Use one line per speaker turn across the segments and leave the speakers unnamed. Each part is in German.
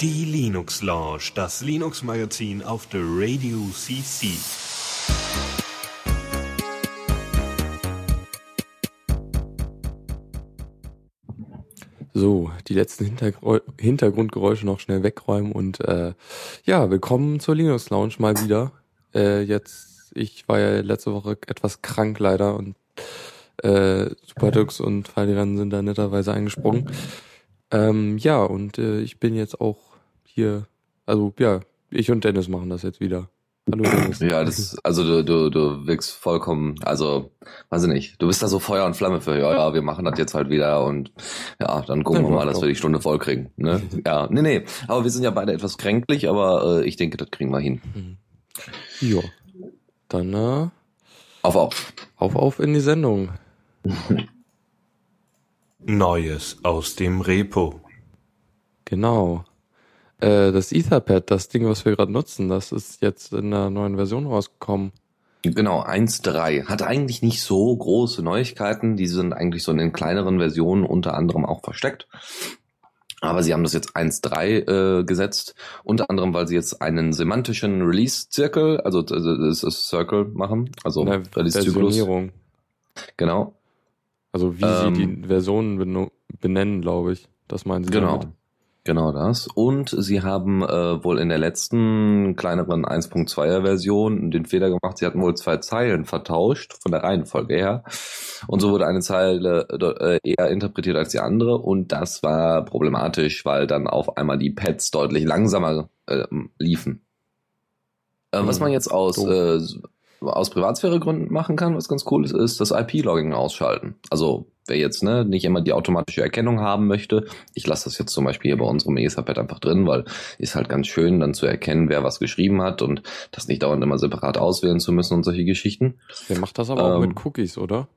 Die Linux Lounge, das Linux Magazin auf der Radio CC.
So, die letzten Hintergr Hintergrundgeräusche noch schnell wegräumen und äh, ja, willkommen zur Linux Lounge mal wieder. Äh, jetzt, ich war ja letzte Woche etwas krank leider und äh, Superdux und Fallrennen sind da netterweise eingesprungen. Ähm, ja, und äh, ich bin jetzt auch hier, also ja, ich und Dennis machen das jetzt wieder.
Hallo Dennis. Ja, das, also du, du, du wirkst vollkommen, also, weiß ich nicht, du bist da so Feuer und Flamme für, ja, ja, wir machen das jetzt halt wieder und ja, dann gucken ja, wir mal, dass wir die Stunde voll kriegen. Ne? Ja, nee, nee, aber wir sind ja beide etwas kränklich, aber äh, ich denke, das kriegen wir hin. Mhm.
Ja, dann äh,
auf, auf.
Auf, auf in die Sendung.
Neues aus dem Repo.
Genau. Äh, das Etherpad, das Ding, was wir gerade nutzen, das ist jetzt in einer neuen Version rausgekommen.
Genau, 1.3. Hat eigentlich nicht so große Neuigkeiten. Die sind eigentlich so in den kleineren Versionen unter anderem auch versteckt. Aber sie haben das jetzt 1.3 äh, gesetzt, unter anderem, weil sie jetzt einen semantischen Release-Zirkel, also das ist Circle machen, also
Release-Zyklus.
Genau.
Also wie ähm, sie die Versionen benennen, glaube ich. Das meinen sie
Genau. Damit. Genau das. Und sie haben äh, wohl in der letzten kleineren 1.2er Version den Fehler gemacht, sie hatten wohl zwei Zeilen vertauscht von der Reihenfolge her. Und so wurde eine Zeile äh, eher interpretiert als die andere. Und das war problematisch, weil dann auf einmal die Pads deutlich langsamer äh, liefen. Äh, was hm, man jetzt aus äh, aus Privatsphäregründen machen kann, was ganz cool ist, ist das IP-Logging ausschalten. Also wer jetzt ne, nicht immer die automatische Erkennung haben möchte, ich lasse das jetzt zum Beispiel hier bei unserem Etherpad einfach drin, weil ist halt ganz schön, dann zu erkennen, wer was geschrieben hat und das nicht dauernd immer separat auswählen zu müssen und solche Geschichten.
Der macht das aber ähm, auch mit Cookies, oder?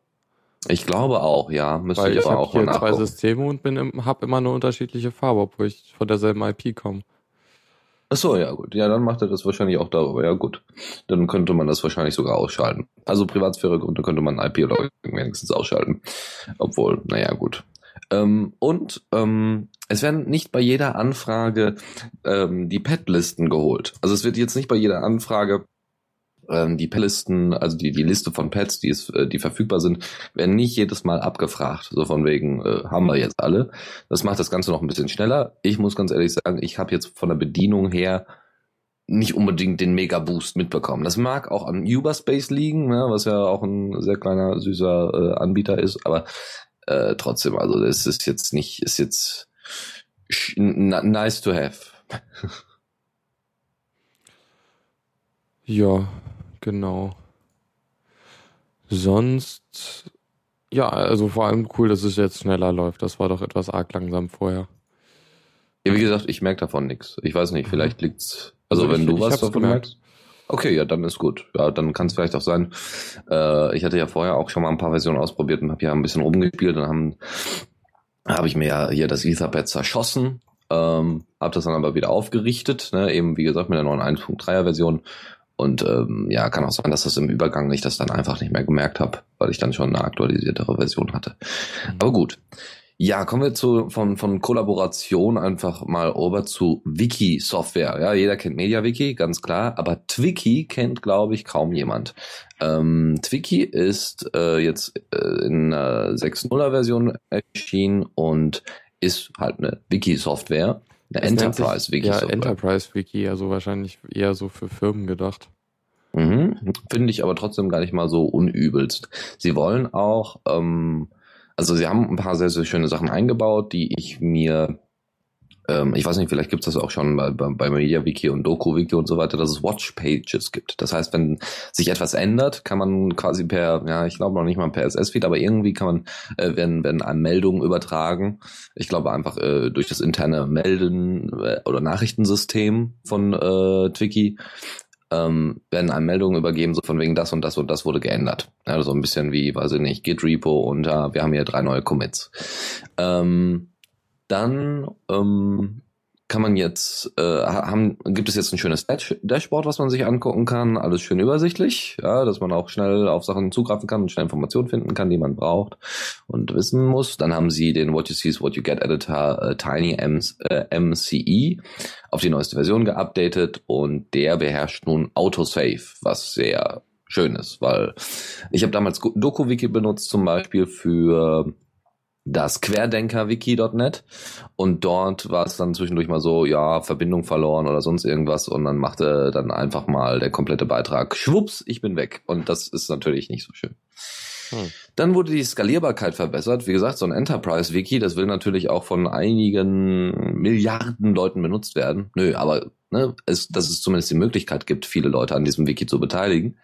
Ich glaube auch, ja.
Müsste Weil ich, ich aber auch hier zwei Systeme und bin habe immer eine unterschiedliche Farbe, obwohl ich von derselben IP komme.
Ach so, ja gut. Ja, dann macht er das wahrscheinlich auch darüber. Ja gut. Dann könnte man das wahrscheinlich sogar ausschalten. Also Privatsphäregründe könnte man IP-Logging wenigstens ausschalten. Obwohl, naja, gut. Ähm, und ähm, es werden nicht bei jeder Anfrage ähm, die Pet-Listen geholt. Also es wird jetzt nicht bei jeder Anfrage ähm, die Pellisten, also die, die Liste von Pets, die, ist, äh, die verfügbar sind, werden nicht jedes Mal abgefragt. So von wegen, äh, haben wir jetzt alle. Das macht das Ganze noch ein bisschen schneller. Ich muss ganz ehrlich sagen, ich habe jetzt von der Bedienung her nicht unbedingt den Mega-Boost mitbekommen. Das mag auch an Uberspace liegen, ne, was ja auch ein sehr kleiner, süßer äh, Anbieter ist, aber äh, trotzdem, also das ist jetzt nicht, ist jetzt nice to have.
ja, Genau. Sonst, ja, also vor allem cool, dass es jetzt schneller läuft. Das war doch etwas arg langsam vorher.
Ja, wie gesagt, ich merke davon nichts. Ich weiß nicht, vielleicht mhm. liegt's. Also, also wenn ich, du was davon merkst. Okay, ja, dann ist gut. Ja, dann kann es vielleicht auch sein. Äh, ich hatte ja vorher auch schon mal ein paar Versionen ausprobiert und habe ja ein bisschen rumgespielt. Dann haben habe ich mir ja hier das Etherpad zerschossen, ähm, habe das dann aber wieder aufgerichtet, ne, eben wie gesagt mit der neuen 1.3er Version und ähm, ja, kann auch sein, dass das im Übergang ich das dann einfach nicht mehr gemerkt habe, weil ich dann schon eine aktualisiertere Version hatte. Mhm. Aber gut. Ja, kommen wir zu von von Kollaboration einfach mal rüber zu Wiki Software. Ja, jeder kennt MediaWiki, ganz klar, aber Twiki kennt, glaube ich, kaum jemand. Ähm, Twiki ist äh, jetzt äh, in einer 6.0er Version erschienen und ist halt eine Wiki Software
eine Enterprise-Wiki. Ja, Enterprise-Wiki, also wahrscheinlich eher so für Firmen gedacht.
Mhm. Finde ich aber trotzdem gar nicht mal so unübelst. Sie wollen auch, ähm, also sie haben ein paar sehr, sehr schöne Sachen eingebaut, die ich mir ähm, ich weiß nicht, vielleicht gibt es das auch schon bei, bei, MediaWiki und DokuWiki und so weiter, dass es Watch-Pages gibt. Das heißt, wenn sich etwas ändert, kann man quasi per, ja, ich glaube noch nicht mal per SS-Feed, aber irgendwie kann man, äh, wenn, wenn eine Meldung übertragen, ich glaube einfach äh, durch das interne Melden äh, oder Nachrichtensystem von äh, Twiki, ähm, werden einem Meldungen übergeben, so von wegen das und das und das wurde geändert. Also ein bisschen wie, weiß ich nicht, Git Repo und äh, wir haben hier drei neue Commits. Ähm, dann ähm, kann man jetzt, äh, haben, gibt es jetzt ein schönes Dash Dashboard, was man sich angucken kann, alles schön übersichtlich, ja, dass man auch schnell auf Sachen zugreifen kann und schnell Informationen finden kann, die man braucht und wissen muss. Dann haben sie den What You See is What You Get Editor äh, Tiny M, äh, MCE auf die neueste Version geupdatet und der beherrscht nun Autosave, was sehr schön ist, weil ich habe damals DokuWiki benutzt zum Beispiel für das Querdenker-Wiki.net und dort war es dann zwischendurch mal so, ja, Verbindung verloren oder sonst irgendwas. Und dann machte dann einfach mal der komplette Beitrag, schwupps, ich bin weg. Und das ist natürlich nicht so schön. Hm. Dann wurde die Skalierbarkeit verbessert. Wie gesagt, so ein Enterprise-Wiki, das will natürlich auch von einigen Milliarden Leuten benutzt werden. Nö, aber ne, es, dass es zumindest die Möglichkeit gibt, viele Leute an diesem Wiki zu beteiligen.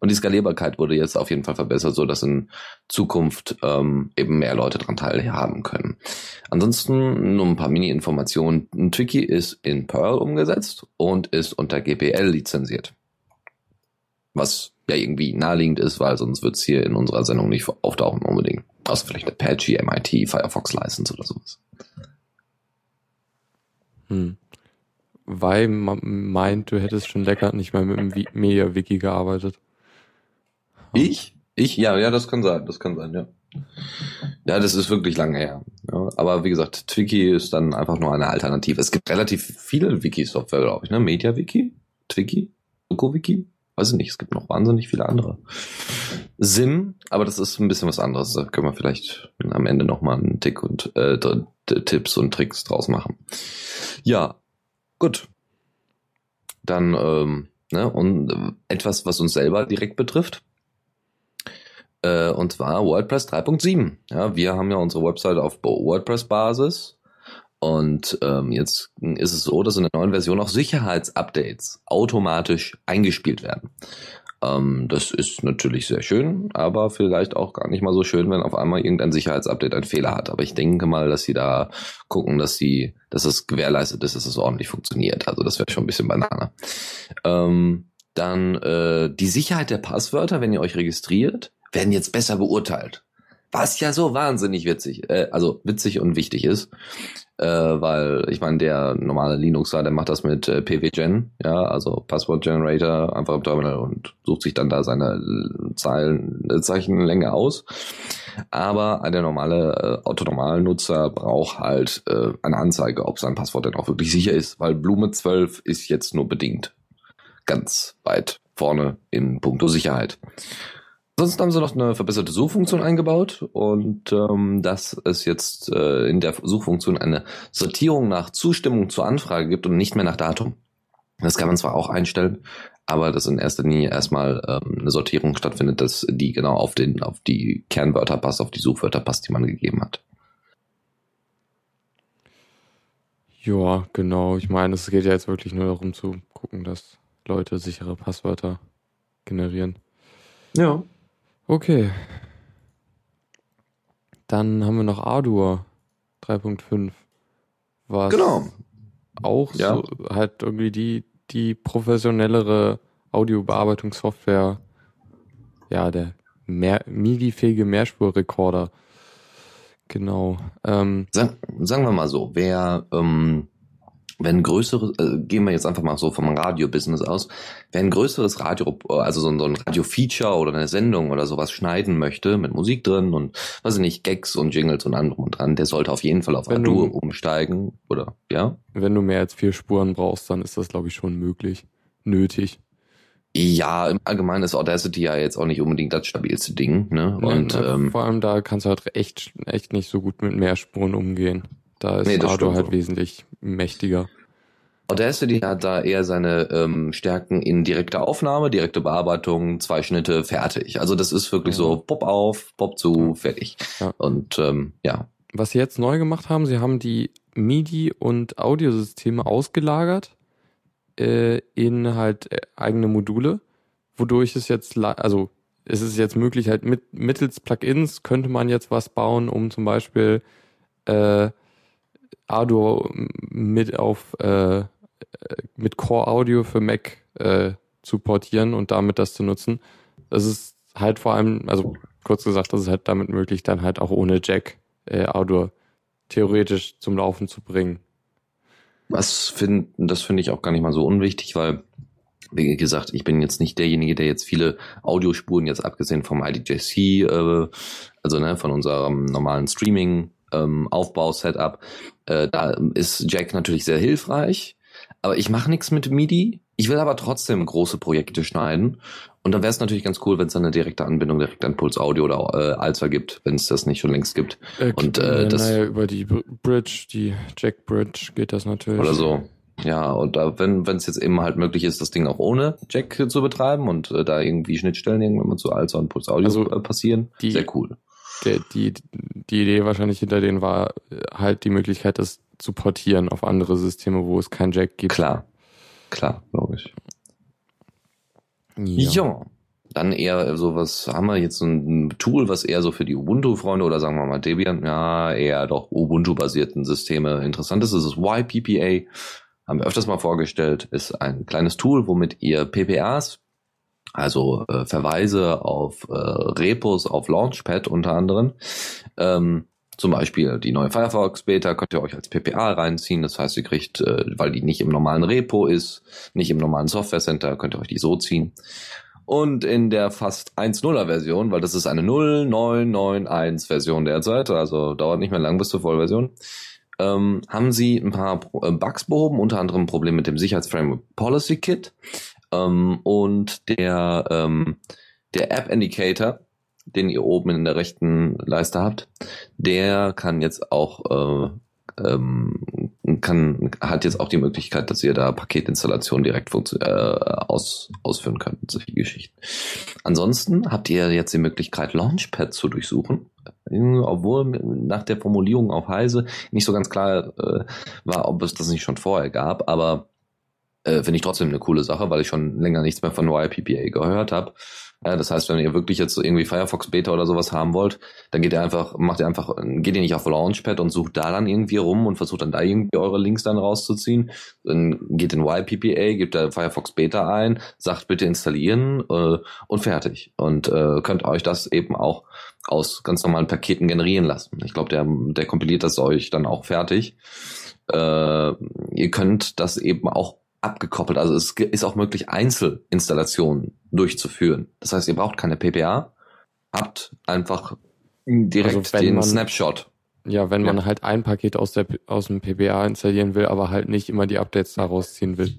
Und die Skalierbarkeit wurde jetzt auf jeden Fall verbessert, so dass in Zukunft ähm, eben mehr Leute daran teilhaben können. Ansonsten nur ein paar Mini-Informationen. Ein Wiki ist in Perl umgesetzt und ist unter GPL lizenziert. Was ja irgendwie naheliegend ist, weil sonst wird es hier in unserer Sendung nicht auftauchen unbedingt. Außer vielleicht Apache, MIT, Firefox License oder sowas.
Hm weil man meint, du hättest schon lecker nicht mal mit dem Media-Wiki gearbeitet.
Ich? Ich? Ja, ja, das kann sein, das kann sein, ja. Ja, das ist wirklich lange her. Ja, aber wie gesagt, Twiki ist dann einfach nur eine Alternative. Es gibt relativ viele Wiki-Software, glaube ich, ne? Media-Wiki, Twiki, Öko-Wiki, weiß ich nicht, es gibt noch wahnsinnig viele andere. Sim, aber das ist ein bisschen was anderes. Da können wir vielleicht am Ende nochmal einen Tick und äh, Tipps und Tricks draus machen. Ja, Gut. Dann, ähm, ne, und äh, etwas, was uns selber direkt betrifft. Äh, und zwar WordPress 3.7. Ja, wir haben ja unsere Website auf WordPress-Basis. Und ähm, jetzt ist es so, dass in der neuen Version auch Sicherheitsupdates automatisch eingespielt werden. Ähm, das ist natürlich sehr schön, aber vielleicht auch gar nicht mal so schön, wenn auf einmal irgendein Sicherheitsupdate einen Fehler hat. Aber ich denke mal, dass sie da gucken, dass sie, dass es gewährleistet ist, dass es ordentlich funktioniert. Also das wäre schon ein bisschen Banane. Ähm, dann äh, die Sicherheit der Passwörter, wenn ihr euch registriert, werden jetzt besser beurteilt. Was ja so wahnsinnig witzig, äh, also witzig und wichtig ist äh, weil ich meine, der normale Linuxer, der macht das mit äh, PWGen, ja, also Password Generator, einfach im Terminal und sucht sich dann da seine Zeilen, äh, Zeichenlänge aus. Aber der normale äh, Autonormalnutzer braucht halt äh, eine Anzeige, ob sein Passwort denn auch wirklich sicher ist, weil Blume 12 ist jetzt nur bedingt ganz weit vorne in puncto Sicherheit. Ansonsten haben sie noch eine verbesserte Suchfunktion eingebaut und ähm, dass es jetzt äh, in der Suchfunktion eine Sortierung nach Zustimmung zur Anfrage gibt und nicht mehr nach Datum. Das kann man zwar auch einstellen, aber dass in erster Linie erstmal ähm, eine Sortierung stattfindet, dass die genau auf den auf die Kernwörter passt, auf die Suchwörter passt, die man gegeben hat.
Ja, genau. Ich meine, es geht ja jetzt wirklich nur darum zu gucken, dass Leute sichere Passwörter generieren.
Ja.
Okay. Dann haben wir noch Ardour 3.5. Was
genau.
auch ja. so halt irgendwie die, die professionellere Audiobearbeitungssoftware, ja, der mehr, MIDI-fähige Mehrspurrekorder. Genau. Ähm,
Sag, sagen wir mal so, wer ähm, wenn größere, äh, gehen wir jetzt einfach mal so vom Radio-Business aus, wer ein größeres Radio, also so, so ein Radio-Feature oder eine Sendung oder sowas schneiden möchte, mit Musik drin und, weiß ich nicht, Gags und Jingles und anderem und dran, der sollte auf jeden Fall auf wenn umsteigen, oder, ja?
Wenn du mehr als vier Spuren brauchst, dann ist das, glaube ich, schon möglich, nötig.
Ja, im Allgemeinen ist Audacity ja jetzt auch nicht unbedingt das stabilste Ding, ne? Und,
ja, ähm, vor allem da kannst du halt echt, echt nicht so gut mit mehr Spuren umgehen. Da ist nee, Ardo halt so. wesentlich mächtiger.
Audacity hat da eher seine ähm, Stärken in direkter Aufnahme, direkte Bearbeitung, zwei Schnitte, fertig. Also das ist wirklich ja. so Pop auf, Pop zu, fertig. Ja. Und ähm, ja.
Was sie jetzt neu gemacht haben, sie haben die MIDI und Audiosysteme ausgelagert äh, in halt äh, eigene Module, wodurch es jetzt, also es ist jetzt möglich, halt mit mittels Plugins könnte man jetzt was bauen, um zum Beispiel äh, Arduino mit auf äh, mit Core Audio für Mac äh, zu portieren und damit das zu nutzen. Das ist halt vor allem, also kurz gesagt, das ist halt damit möglich, dann halt auch ohne Jack äh, Audio theoretisch zum Laufen zu bringen.
Was finde, das finde ich auch gar nicht mal so unwichtig, weil wie gesagt, ich bin jetzt nicht derjenige, der jetzt viele Audiospuren jetzt abgesehen vom IDJC, äh, also ne, von unserem normalen Streaming ähm, Aufbau Setup, äh, da ist Jack natürlich sehr hilfreich, aber ich mache nichts mit MIDI. Ich will aber trotzdem große Projekte schneiden und dann wäre es natürlich ganz cool, wenn es eine direkte Anbindung direkt an Puls Audio oder äh, Alza gibt, wenn es das nicht schon längst gibt.
Äh, und äh, das naja, über die Bridge, die Jack Bridge geht das natürlich.
Oder so. Ja, und da, wenn wenn es jetzt eben halt möglich ist, das Ding auch ohne Jack zu betreiben und äh, da irgendwie Schnittstellen irgendwann mal zu Alza und Puls Audio also äh, passieren, die, sehr cool.
Der, die, die Idee wahrscheinlich hinter denen war halt die Möglichkeit, das zu portieren auf andere Systeme, wo es kein Jack gibt.
Klar, klar, glaube ich. Ja. ja. Dann eher sowas, haben wir jetzt so ein Tool, was eher so für die Ubuntu-Freunde oder sagen wir mal Debian, ja, eher doch Ubuntu-basierten Systeme interessant ist. Das ist YPPA haben wir öfters mal vorgestellt, ist ein kleines Tool, womit ihr PPAs, also äh, Verweise auf äh, Repos, auf Launchpad unter anderem, ähm, zum Beispiel die neue Firefox Beta könnt ihr euch als PPA reinziehen. Das heißt, ihr kriegt, äh, weil die nicht im normalen Repo ist, nicht im normalen Software Center, könnt ihr euch die so ziehen. Und in der fast 1.0er Version, weil das ist eine 0991 Version derzeit, also dauert nicht mehr lang bis zur Vollversion, ähm, haben sie ein paar äh, Bugs behoben, unter anderem ein Problem mit dem Sicherheitsframework Policy Kit ähm, und der, ähm, der App Indicator, den ihr oben in der rechten Leiste habt, der kann jetzt auch äh, ähm, kann, hat jetzt auch die Möglichkeit, dass ihr da Paketinstallationen direkt äh, aus, ausführen könnt, solche Geschichten. Ansonsten habt ihr jetzt die Möglichkeit, Launchpad zu durchsuchen, obwohl nach der Formulierung auf Heise nicht so ganz klar äh, war, ob es das nicht schon vorher gab, aber äh, finde ich trotzdem eine coole Sache, weil ich schon länger nichts mehr von YPPA gehört habe. Ja, das heißt, wenn ihr wirklich jetzt irgendwie Firefox Beta oder sowas haben wollt, dann geht ihr einfach, macht ihr einfach, geht ihr nicht auf Launchpad und sucht da dann irgendwie rum und versucht dann da irgendwie eure Links dann rauszuziehen. Dann geht in YPPA, gebt da Firefox Beta ein, sagt bitte installieren äh, und fertig. Und äh, könnt euch das eben auch aus ganz normalen Paketen generieren lassen. Ich glaube, der, der kompiliert das euch dann auch fertig. Äh, ihr könnt das eben auch abgekoppelt. Also es ist auch möglich, Einzelinstallationen durchzuführen. Das heißt, ihr braucht keine PPA, habt einfach direkt also den man, Snapshot.
Ja, wenn ja. man halt ein Paket aus, der, aus dem PPA installieren will, aber halt nicht immer die Updates daraus ziehen will.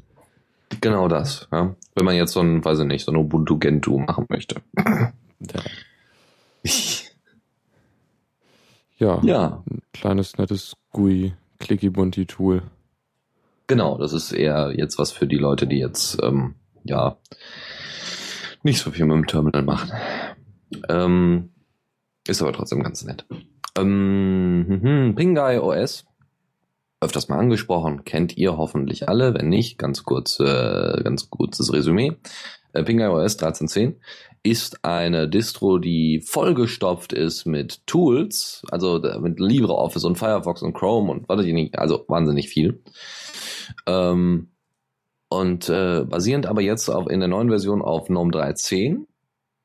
Genau das, ja. Wenn man jetzt so ein, weiß ich nicht, so ein Ubuntu Gentoo machen möchte.
Ja. ja. Ja. Ein kleines, nettes GUI, Clicky Bunty Tool.
Genau, das ist eher jetzt was für die Leute, die jetzt, ähm, ja, nicht so viel mit dem Terminal machen. Ähm, ist aber trotzdem ganz nett. Ähm, hm, Pingai OS, öfters mal angesprochen, kennt ihr hoffentlich alle. Wenn nicht, ganz kurz, äh, ganz kurzes Resümee. Äh, Pingai OS 13.10 ist eine Distro, die vollgestopft ist mit Tools, also mit LibreOffice und Firefox und Chrome und was ich nicht, also wahnsinnig viel. Ähm, und äh, basierend aber jetzt auf, in der neuen Version auf GNOME 3.10,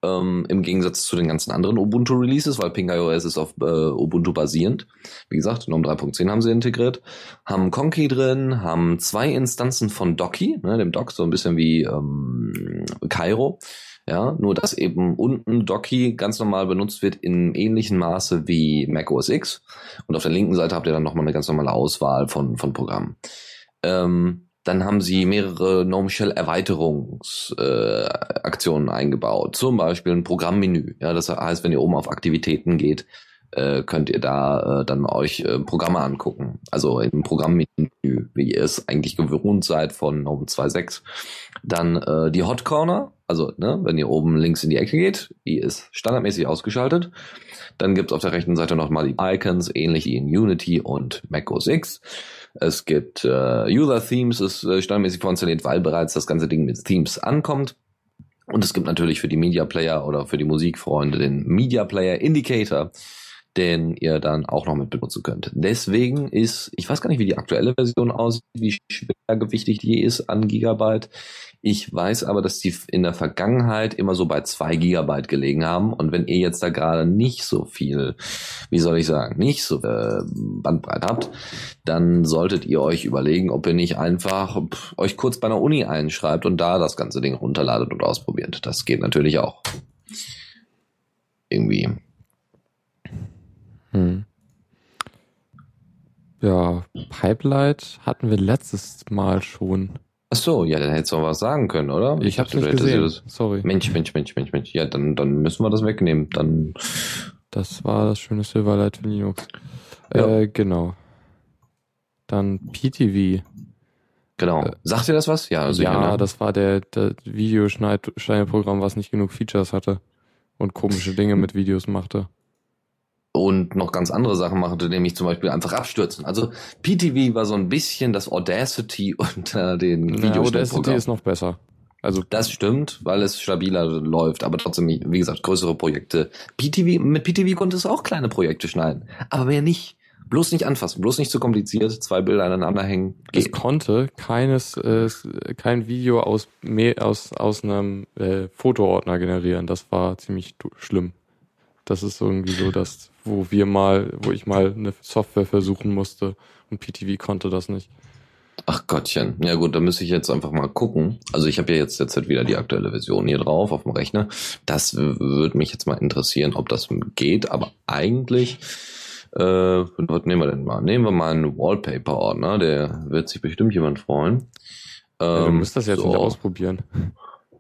ähm, im Gegensatz zu den ganzen anderen Ubuntu-Releases, weil PingIOS ist auf äh, Ubuntu basierend. Wie gesagt, GNOME 3.10 haben sie integriert, haben Conky drin, haben zwei Instanzen von Docky, ne, dem Dock, so ein bisschen wie ähm, Cairo. Ja, nur dass eben unten Docky ganz normal benutzt wird in ähnlichem Maße wie Mac OS X. Und auf der linken Seite habt ihr dann nochmal eine ganz normale Auswahl von, von Programmen. Ähm, dann haben sie mehrere GNOME Shell Erweiterungsaktionen äh, eingebaut. Zum Beispiel ein Programmmenü. Ja, das heißt, wenn ihr oben auf Aktivitäten geht, äh, könnt ihr da äh, dann euch äh, Programme angucken. Also im Programmmenü, wie ihr es eigentlich gewohnt seid von GNOME 2.6. Dann äh, die Hot Corner, also ne, wenn ihr oben links in die Ecke geht, die ist standardmäßig ausgeschaltet. Dann gibt's auf der rechten Seite nochmal die Icons, ähnlich wie in Unity und Mac OS X. Es gibt äh, User Themes, ist äh, standardmäßig vorinstalliert, weil bereits das ganze Ding mit Themes ankommt. Und es gibt natürlich für die Media Player oder für die Musikfreunde den Media Player Indicator, den ihr dann auch noch mit benutzen könnt. Deswegen ist, ich weiß gar nicht, wie die aktuelle Version aussieht, wie schwergewichtig die ist an Gigabyte. Ich weiß aber, dass die in der Vergangenheit immer so bei zwei Gigabyte gelegen haben. Und wenn ihr jetzt da gerade nicht so viel, wie soll ich sagen, nicht so äh, Bandbreite habt, dann solltet ihr euch überlegen, ob ihr nicht einfach pff, euch kurz bei einer Uni einschreibt und da das ganze Ding runterladet und ausprobiert. Das geht natürlich auch. Irgendwie.
Hm. Ja, Pipelight hatten wir letztes Mal schon.
Ach so, ja, dann hättest du auch was sagen können, oder?
Ich, ich hab's nicht gesehen. Das... Sorry.
Mensch, Mensch, Mensch, Mensch, Mensch. Ja, dann, dann müssen wir das wegnehmen. Dann.
Das war das schöne Silverlight für Linux. Ja. Äh, genau. Dann PTV.
Genau. Äh, Sagt ihr das was?
Ja, also ja, ne? das war der, der Videoschneidprogramm, was nicht genug Features hatte und komische Dinge mit Videos machte
und noch ganz andere Sachen machte, nämlich zum Beispiel einfach abstürzen. Also PTV war so ein bisschen das Audacity unter den
ja, Audacity ist noch besser.
Also das stimmt, weil es stabiler läuft, aber trotzdem, wie gesagt, größere Projekte. PTV, mit PTV konnte es auch kleine Projekte schneiden, aber mehr nicht. Bloß nicht anfassen, bloß nicht zu kompliziert, zwei Bilder aneinander hängen.
Geht. Es konnte keines, äh, kein Video aus, mehr, aus, aus einem äh, Fotoordner generieren. Das war ziemlich schlimm. Das ist irgendwie so, dass, wo wir mal, wo ich mal eine Software versuchen musste und PTV konnte das nicht.
Ach Gottchen. Ja gut, da müsste ich jetzt einfach mal gucken. Also ich habe ja jetzt halt wieder die aktuelle Version hier drauf auf dem Rechner. Das würde mich jetzt mal interessieren, ob das geht. Aber eigentlich, äh, was nehmen wir denn mal? Nehmen wir mal einen Wallpaper-Ordner. Der wird sich bestimmt jemand freuen.
Ähm, ja, du musst das jetzt so. nicht ausprobieren.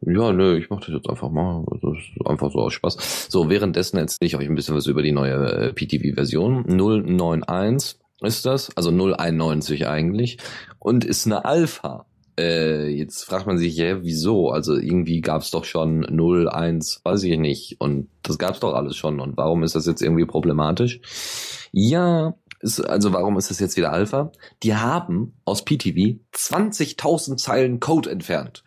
Ja, nö, ich mach das jetzt einfach mal. Das ist einfach so aus Spaß. So, währenddessen erzähle ich euch ein bisschen was über die neue äh, PTV-Version. 091 ist das, also 091 eigentlich, und ist eine Alpha. Äh, jetzt fragt man sich, ja, wieso? Also irgendwie gab's doch schon 01, weiß ich nicht. Und das gab's doch alles schon. Und warum ist das jetzt irgendwie problematisch? Ja, also warum ist das jetzt wieder Alpha? Die haben aus PTV 20.000 Zeilen Code entfernt.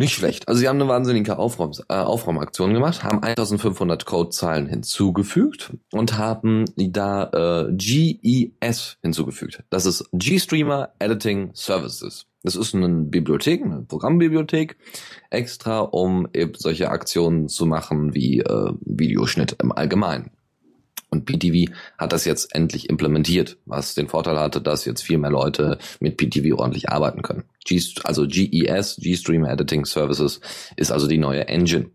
Nicht schlecht. Also sie haben eine wahnsinnige Aufräum, äh, Aufräumaktion gemacht, haben 1500 Codezeilen hinzugefügt und haben da äh, GES hinzugefügt. Das ist GStreamer Editing Services. Das ist eine Bibliothek, eine Programmbibliothek, extra um eben solche Aktionen zu machen wie äh, Videoschnitt im Allgemeinen. Und PTV hat das jetzt endlich implementiert, was den Vorteil hatte, dass jetzt viel mehr Leute mit PTV ordentlich arbeiten können. G, also GES, G-Stream Editing Services, ist also die neue Engine.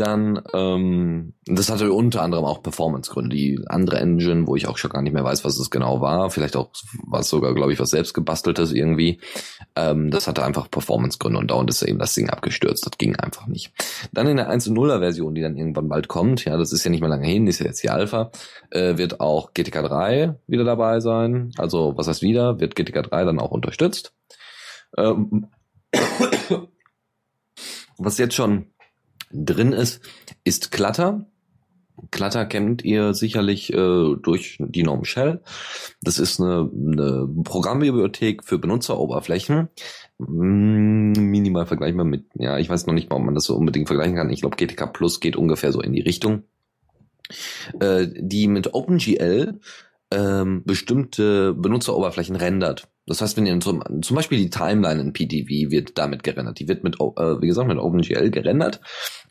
Dann, ähm, das hatte unter anderem auch Performance-Gründe. Die andere Engine, wo ich auch schon gar nicht mehr weiß, was es genau war, vielleicht auch was sogar, glaube ich, was selbst gebasteltes irgendwie. Ähm, das hatte einfach Performance-Gründe und dauernd ist eben das Ding abgestürzt. Das ging einfach nicht. Dann in der 1.0er-Version, die dann irgendwann bald kommt, ja, das ist ja nicht mehr lange hin, ist ja jetzt die Alpha, äh, wird auch GTK 3 wieder dabei sein. Also, was heißt wieder? Wird GTK 3 dann auch unterstützt. Ähm, was jetzt schon drin ist, ist Clutter. Clutter kennt ihr sicherlich äh, durch die Norm Shell. Das ist eine, eine Programmbibliothek für Benutzeroberflächen. Mm, minimal vergleichbar mit, ja, ich weiß noch nicht ob man das so unbedingt vergleichen kann. Ich glaube, GTK Plus geht ungefähr so in die Richtung. Äh, die mit OpenGL ähm, bestimmte Benutzeroberflächen rendert. Das heißt, wenn ihr zum, zum Beispiel die Timeline in PTV wird damit gerendert. Die wird mit, äh, wie gesagt, mit OpenGL gerendert.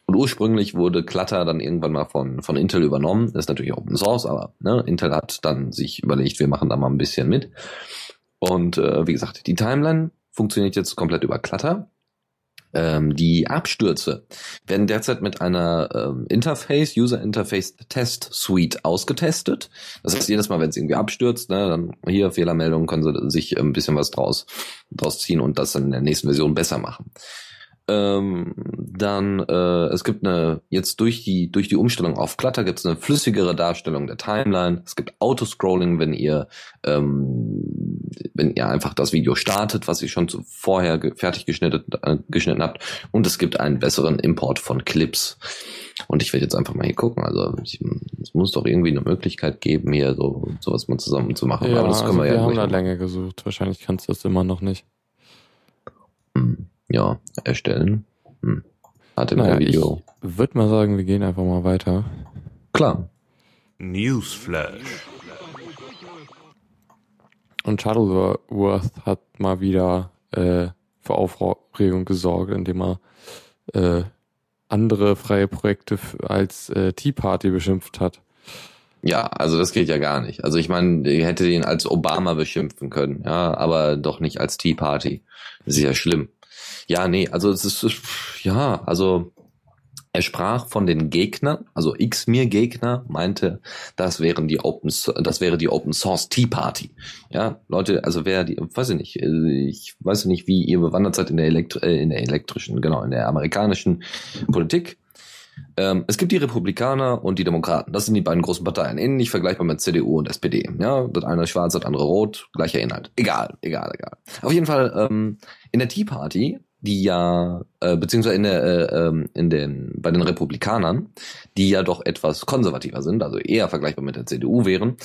Und ursprünglich wurde Clutter dann irgendwann mal von, von Intel übernommen. Das ist natürlich Open Source, aber ne, Intel hat dann sich überlegt, wir machen da mal ein bisschen mit. Und äh, wie gesagt, die Timeline funktioniert jetzt komplett über Clutter. Ähm, die Abstürze werden derzeit mit einer ähm, Interface, User Interface Test Suite ausgetestet. Das heißt, jedes Mal, wenn es irgendwie abstürzt, ne, dann hier Fehlermeldungen, können sie sich ein bisschen was draus, draus ziehen und das dann in der nächsten Version besser machen. Ähm, dann äh, es gibt eine jetzt durch die durch die Umstellung auf Clutter gibt es eine flüssigere Darstellung der Timeline. Es gibt Autoscrolling, wenn ihr ähm, wenn ihr einfach das Video startet, was ihr schon zu, vorher fertig geschnitten, äh, geschnitten habt. Und es gibt einen besseren Import von Clips. Und ich werde jetzt einfach mal hier gucken. Also ich, es muss doch irgendwie eine Möglichkeit geben, hier so sowas mal zusammen zu machen.
Ja, Aber das können also wir, wir ja haben da länger gesucht. Wahrscheinlich kannst du das immer noch nicht.
Ja, erstellen. Hm. Hatte naja,
Video. Ich würde mal sagen, wir gehen einfach mal weiter.
Klar.
Newsflash.
Und Shuttleworth hat mal wieder äh, für Aufregung gesorgt, indem er äh, andere freie Projekte als äh, Tea Party beschimpft hat.
Ja, also das geht ja gar nicht. Also ich meine, ihr hätte ihn als Obama beschimpfen können, ja, aber doch nicht als Tea Party. Das ist ja schlimm. Ja, nee, also es ist ja, also er sprach von den Gegnern, also X-Mir-Gegner meinte, das wären die Open, das wäre die Open Source Tea Party. Ja, Leute, also wer die, weiß ich nicht, ich weiß nicht, wie ihr bewandert seid in der, Elektri äh, in der elektrischen, genau, in der amerikanischen Politik. Ähm, es gibt die Republikaner und die Demokraten. Das sind die beiden großen Parteien. Ähnlich vergleichbar mit CDU und SPD. Ja, das eine schwarz, das andere rot, gleicher Inhalt. Egal, egal, egal. Auf jeden Fall, ähm, in der Tea Party die ja, äh, beziehungsweise in der, äh, ähm, in den, bei den Republikanern, die ja doch etwas konservativer sind, also eher vergleichbar mit der CDU wären,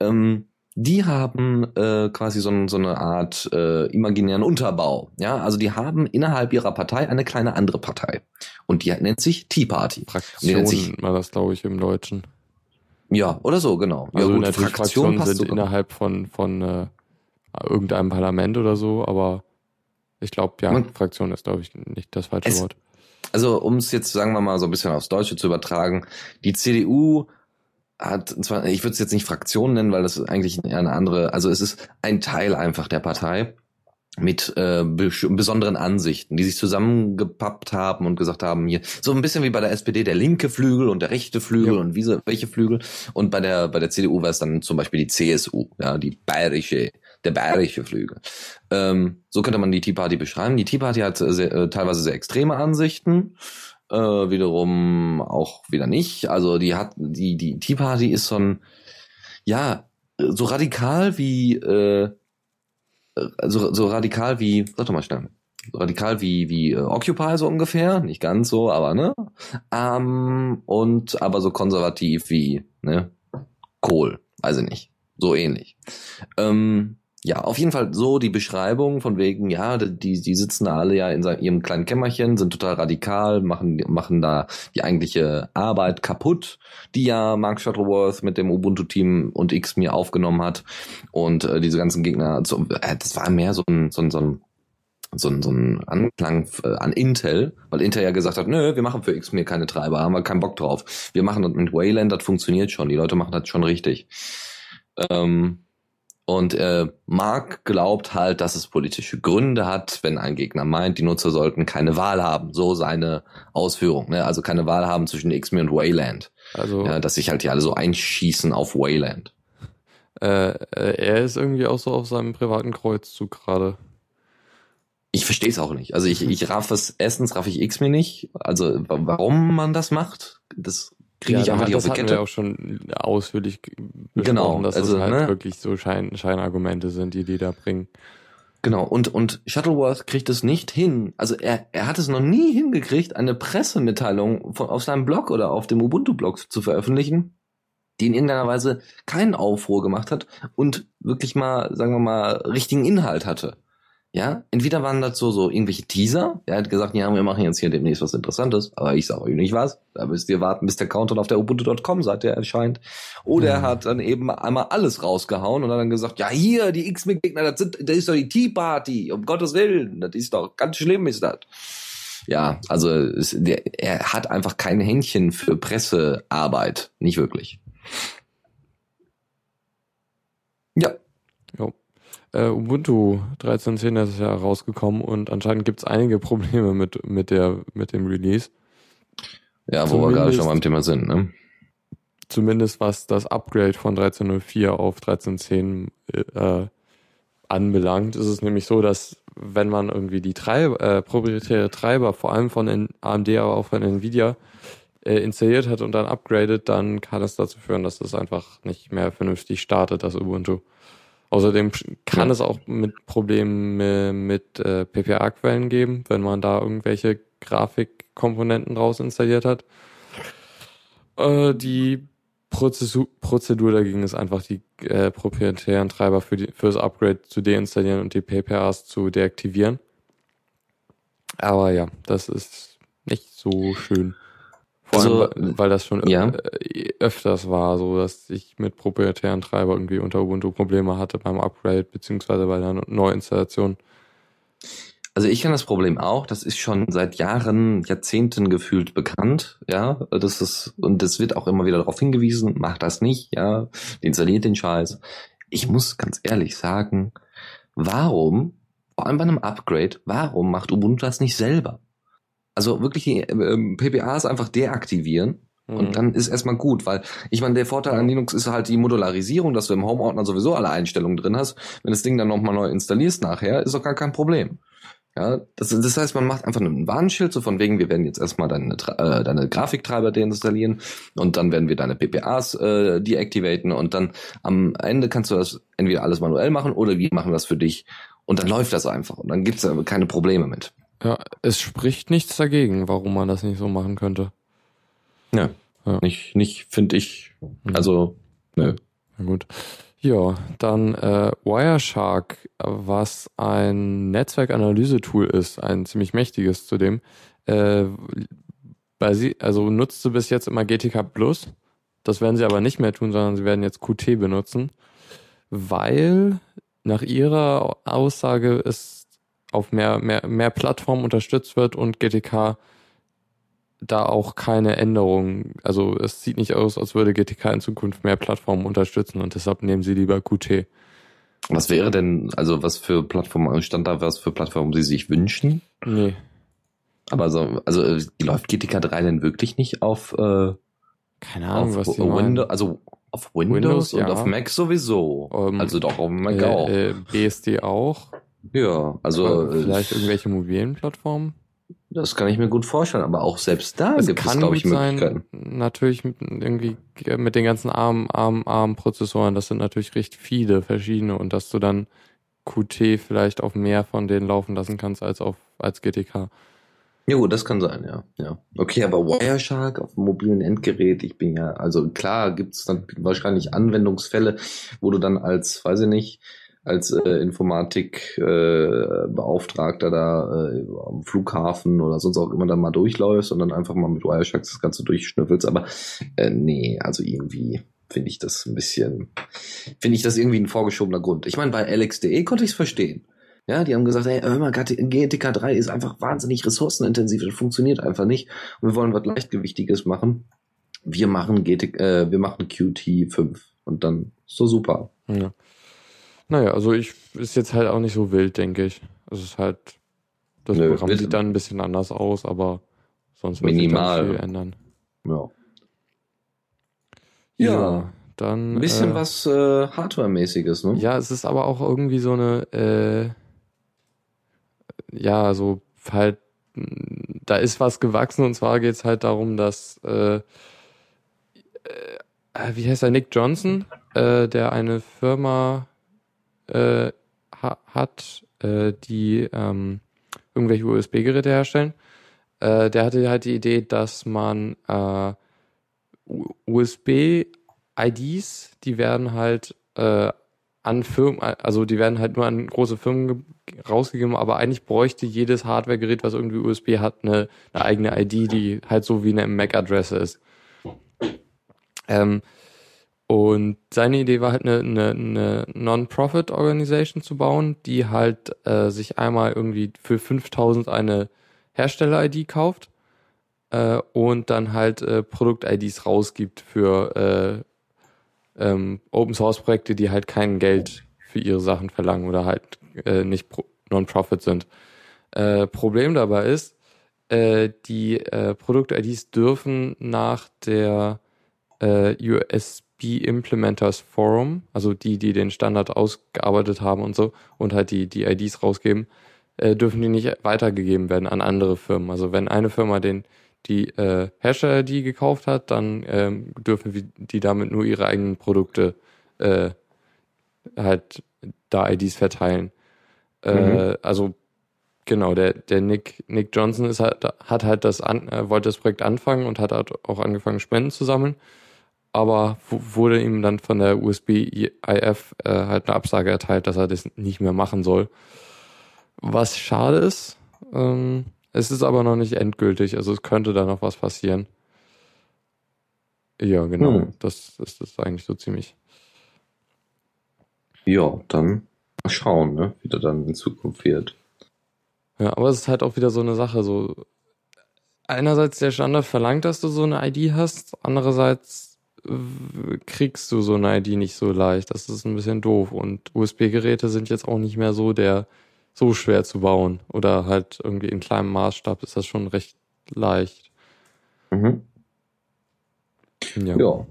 ähm, die haben äh, quasi so, so eine Art äh, imaginären Unterbau. Ja, also die haben innerhalb ihrer Partei eine kleine andere Partei. Und die nennt sich Tea Party.
Fraktion nennt sich, war das, glaube ich, im Deutschen.
Ja, oder so, genau.
Also
ja,
gut, Fraktion Fraktionen sind sogar. innerhalb von, von äh, irgendeinem Parlament oder so, aber ich glaube, ja, Man, Fraktion ist, glaube ich, nicht das falsche es, Wort.
Also, um es jetzt, sagen wir mal, so ein bisschen aufs Deutsche zu übertragen, die CDU hat zwar, ich würde es jetzt nicht Fraktion nennen, weil das ist eigentlich eine andere, also es ist ein Teil einfach der Partei mit äh, besonderen Ansichten, die sich zusammengepappt haben und gesagt haben, hier so ein bisschen wie bei der SPD der linke Flügel und der rechte Flügel ja. und wie, welche Flügel und bei der bei der CDU war es dann zum Beispiel die CSU, ja die bayerische der bayerische Flügel. Ähm, so könnte man die Tea Party beschreiben. Die Tea Party hat sehr, äh, teilweise sehr extreme Ansichten, äh, wiederum auch wieder nicht. Also die hat die die Tea Party ist so ein ja so radikal wie äh, so, so radikal wie sag doch mal schnell. So radikal wie wie äh, Occupy so ungefähr, nicht ganz so, aber ne? Ähm, und aber so konservativ wie ne? Kohl, ich nicht, so ähnlich. Ähm, ja, auf jeden Fall so die Beschreibung von wegen, ja, die, die sitzen alle ja in ihrem kleinen Kämmerchen, sind total radikal, machen, machen da die eigentliche Arbeit kaputt, die ja Mark Shuttleworth mit dem Ubuntu-Team und X mir aufgenommen hat. Und äh, diese ganzen Gegner, so, äh, das war mehr so ein, so ein, so ein so ein, so ein Anklang äh, an Intel, weil Intel ja gesagt hat, nö, wir machen für X-Mir keine Treiber, haben wir keinen Bock drauf. Wir machen das mit Wayland, das funktioniert schon, die Leute machen das schon richtig. Ähm, und äh, Mark glaubt halt, dass es politische Gründe hat, wenn ein Gegner meint, die Nutzer sollten keine Wahl haben. So seine Ausführung. Ne? Also keine Wahl haben zwischen Xme und Wayland. Also, ja, dass sich halt die alle so einschießen auf Wayland.
Äh, äh, er ist irgendwie auch so auf seinem privaten Kreuzzug gerade.
Ich verstehe es auch nicht. Also ich, ich raff es, erstens raff ich Xme nicht. Also warum man das macht, das kriege ja, ich einfach
nicht auf die Kette. Das auch schon ausführlich genau, dass also, das halt ne? wirklich so Schein, Scheinargumente sind, die die da bringen.
Genau, und, und Shuttleworth kriegt es nicht hin. Also er, er hat es noch nie hingekriegt, eine Pressemitteilung von, auf seinem Blog oder auf dem Ubuntu-Blog zu veröffentlichen, die in irgendeiner Weise keinen Aufruhr gemacht hat und wirklich mal, sagen wir mal, richtigen Inhalt hatte. Ja, entweder waren das so, so irgendwelche Teaser. Er hat gesagt, ja, wir machen jetzt hier demnächst was Interessantes, aber ich sage euch nicht was. Da müsst ihr warten, bis der Countdown auf der Ubuntu.com-Seite erscheint. Oder mhm. er hat dann eben einmal alles rausgehauen und hat dann gesagt, ja, hier, die X-Men-Gegner, das sind, das ist doch die Tea Party, um Gottes Willen. Das ist doch ganz schlimm, ist das. Ja, also es, der, er hat einfach kein Händchen für Pressearbeit. Nicht wirklich.
Ja, äh, Ubuntu 13.10 ist ja rausgekommen und anscheinend gibt es einige Probleme mit, mit, der, mit dem Release.
Ja, wo zumindest, wir gerade schon beim Thema sind, ne?
Zumindest was das Upgrade von 13.04 auf 13.10 äh, anbelangt, ist es nämlich so, dass wenn man irgendwie die Treiber, äh, proprietäre Treiber, vor allem von AMD, aber auch von Nvidia, äh, installiert hat und dann upgradet, dann kann es dazu führen, dass das einfach nicht mehr vernünftig startet, das Ubuntu. Außerdem kann ja. es auch mit Problemen mit äh, PPA-Quellen geben, wenn man da irgendwelche Grafikkomponenten draus installiert hat. Äh, die Prozedur, Prozedur dagegen ist einfach die äh, proprietären Treiber für, die, für das Upgrade zu deinstallieren und die PPAs zu deaktivieren. Aber ja, das ist nicht so schön Vor also, allem, weil das schon ja. öfters war, so dass ich mit proprietären Treiber irgendwie unter Ubuntu Probleme hatte beim Upgrade beziehungsweise bei der Neuinstallation.
Also ich kenne das Problem auch, das ist schon seit Jahren, Jahrzehnten gefühlt bekannt, ja, das ist, und es wird auch immer wieder darauf hingewiesen, macht das nicht, ja, installiert den Scheiß. Ich muss ganz ehrlich sagen, warum, vor allem bei einem Upgrade, warum macht Ubuntu das nicht selber? Also wirklich die ähm, PPAs einfach deaktivieren und mhm. dann ist erstmal gut, weil ich meine, der Vorteil an Linux ist halt die Modularisierung, dass du im Home-Ordner sowieso alle Einstellungen drin hast. Wenn das Ding dann nochmal neu installierst nachher, ist doch gar kein Problem. Ja, das, das heißt, man macht einfach ein Warnschild, so von wegen, wir werden jetzt erstmal deine, äh, deine Grafiktreiber deinstallieren und dann werden wir deine PPAs äh, deactivaten und dann am Ende kannst du das entweder alles manuell machen oder wir machen das für dich und dann läuft das einfach und dann gibt's da keine Probleme mit.
Ja, es spricht nichts dagegen, warum man das nicht so machen könnte.
Ja, ja. nicht, nicht finde ich, mhm. also, nö.
Na gut. Ja, dann äh, Wireshark, was ein Netzwerkanalyse-Tool ist, ein ziemlich mächtiges zudem. Äh, also nutzte bis jetzt immer GTK Plus. Das werden sie aber nicht mehr tun, sondern sie werden jetzt Qt benutzen, weil nach ihrer Aussage es auf mehr, mehr, mehr Plattformen unterstützt wird und GTK da auch keine Änderungen. Also es sieht nicht aus, als würde GTK in Zukunft mehr Plattformen unterstützen und deshalb nehmen sie lieber Qt.
Was wäre denn, also was für Plattformen, stand da was für Plattformen Sie sich wünschen?
Nee.
Aber so, also äh, läuft GTK 3 denn wirklich nicht auf äh,
keine Ahnung,
auf was die Windows, also auf Windows, Windows und ja. auf Mac sowieso. Um, ähm, also doch auf Mac äh, auch. Äh,
BSD auch.
Ja, also
äh, vielleicht irgendwelche mobilen Plattformen.
Das kann ich mir gut vorstellen, aber auch selbst da es gibt es, glaube ich, Möglichkeiten.
Sein, natürlich mit, irgendwie mit den ganzen ARM, ARM, ARM-Prozessoren, das sind natürlich recht viele verschiedene und dass du dann Qt vielleicht auf mehr von denen laufen lassen kannst als auf als GTK.
Ja gut, das kann sein, ja. ja. Okay, aber Wireshark auf dem mobilen Endgerät, ich bin ja, also klar gibt es dann wahrscheinlich Anwendungsfälle, wo du dann als, weiß ich nicht, als äh, Informatikbeauftragter äh, da äh, am Flughafen oder sonst auch immer dann mal durchläufst und dann einfach mal mit Wireshark das Ganze durchschnüffelst. Aber äh, nee, also irgendwie finde ich das ein bisschen, finde ich das irgendwie ein vorgeschobener Grund. Ich meine, bei alex.de konnte ich es verstehen. Ja, die haben gesagt, ey, hör mal, GTK 3 ist einfach wahnsinnig ressourcenintensiv, das funktioniert einfach nicht. Und wir wollen was Leichtgewichtiges machen. Wir machen GT, äh, wir machen Qt 5 und dann so super.
Ja. Naja, also ich ist jetzt halt auch nicht so wild, denke ich. Es ist halt, das Nö, Programm sieht dann ein bisschen anders aus, aber sonst wird
Minimal.
sich nicht viel ändern.
Ja.
Ja, ja dann.
Ein bisschen äh, was äh, Hardware-mäßiges, ne?
Ja, es ist aber auch irgendwie so eine, äh, ja, so halt, da ist was gewachsen und zwar geht es halt darum, dass, äh, äh, wie heißt er, Nick Johnson, äh, der eine Firma äh, ha hat, äh, die ähm, irgendwelche USB-Geräte herstellen. Äh, der hatte halt die Idee, dass man äh, USB-IDs, die werden halt äh, an Firmen, also die werden halt nur an große Firmen rausgegeben, aber eigentlich bräuchte jedes Hardware-Gerät, was irgendwie USB hat, eine, eine eigene ID, die halt so wie eine MAC-Adresse ist. Ähm, und seine Idee war halt eine, eine, eine Non-Profit-Organisation zu bauen, die halt äh, sich einmal irgendwie für 5000 eine Hersteller-ID kauft äh, und dann halt äh, Produkt-IDs rausgibt für äh, ähm, Open-Source-Projekte, die halt kein Geld für ihre Sachen verlangen oder halt äh, nicht Non-Profit sind. Äh, Problem dabei ist, die Produkt-IDs dürfen nach der äh, USB Implementers Forum, also die, die den Standard ausgearbeitet haben und so und halt die, die IDs rausgeben, äh, dürfen die nicht weitergegeben werden an andere Firmen. Also wenn eine Firma den die äh, Hersteller-ID gekauft hat, dann ähm, dürfen die damit nur ihre eigenen Produkte äh, halt da IDs verteilen. Äh, mhm. Also genau, der, der Nick, Nick Johnson ist halt, hat halt das an, äh, wollte das Projekt anfangen und hat halt auch angefangen, Spenden zu sammeln aber wurde ihm dann von der USB-IF äh, halt eine Absage erteilt, dass er das nicht mehr machen soll. Was schade ist. Ähm, es ist aber noch nicht endgültig, also es könnte da noch was passieren. Ja, genau. Hm. Das, das ist eigentlich so ziemlich.
Ja, dann mal schauen, ne, wie das dann in Zukunft wird.
Ja, aber es ist halt auch wieder so eine Sache, so einerseits der Standard verlangt, dass du so eine ID hast, andererseits kriegst du so eine ID nicht so leicht. Das ist ein bisschen doof. Und USB-Geräte sind jetzt auch nicht mehr so der so schwer zu bauen. Oder halt irgendwie in kleinem Maßstab ist das schon recht leicht.
Mhm. Ja. ja.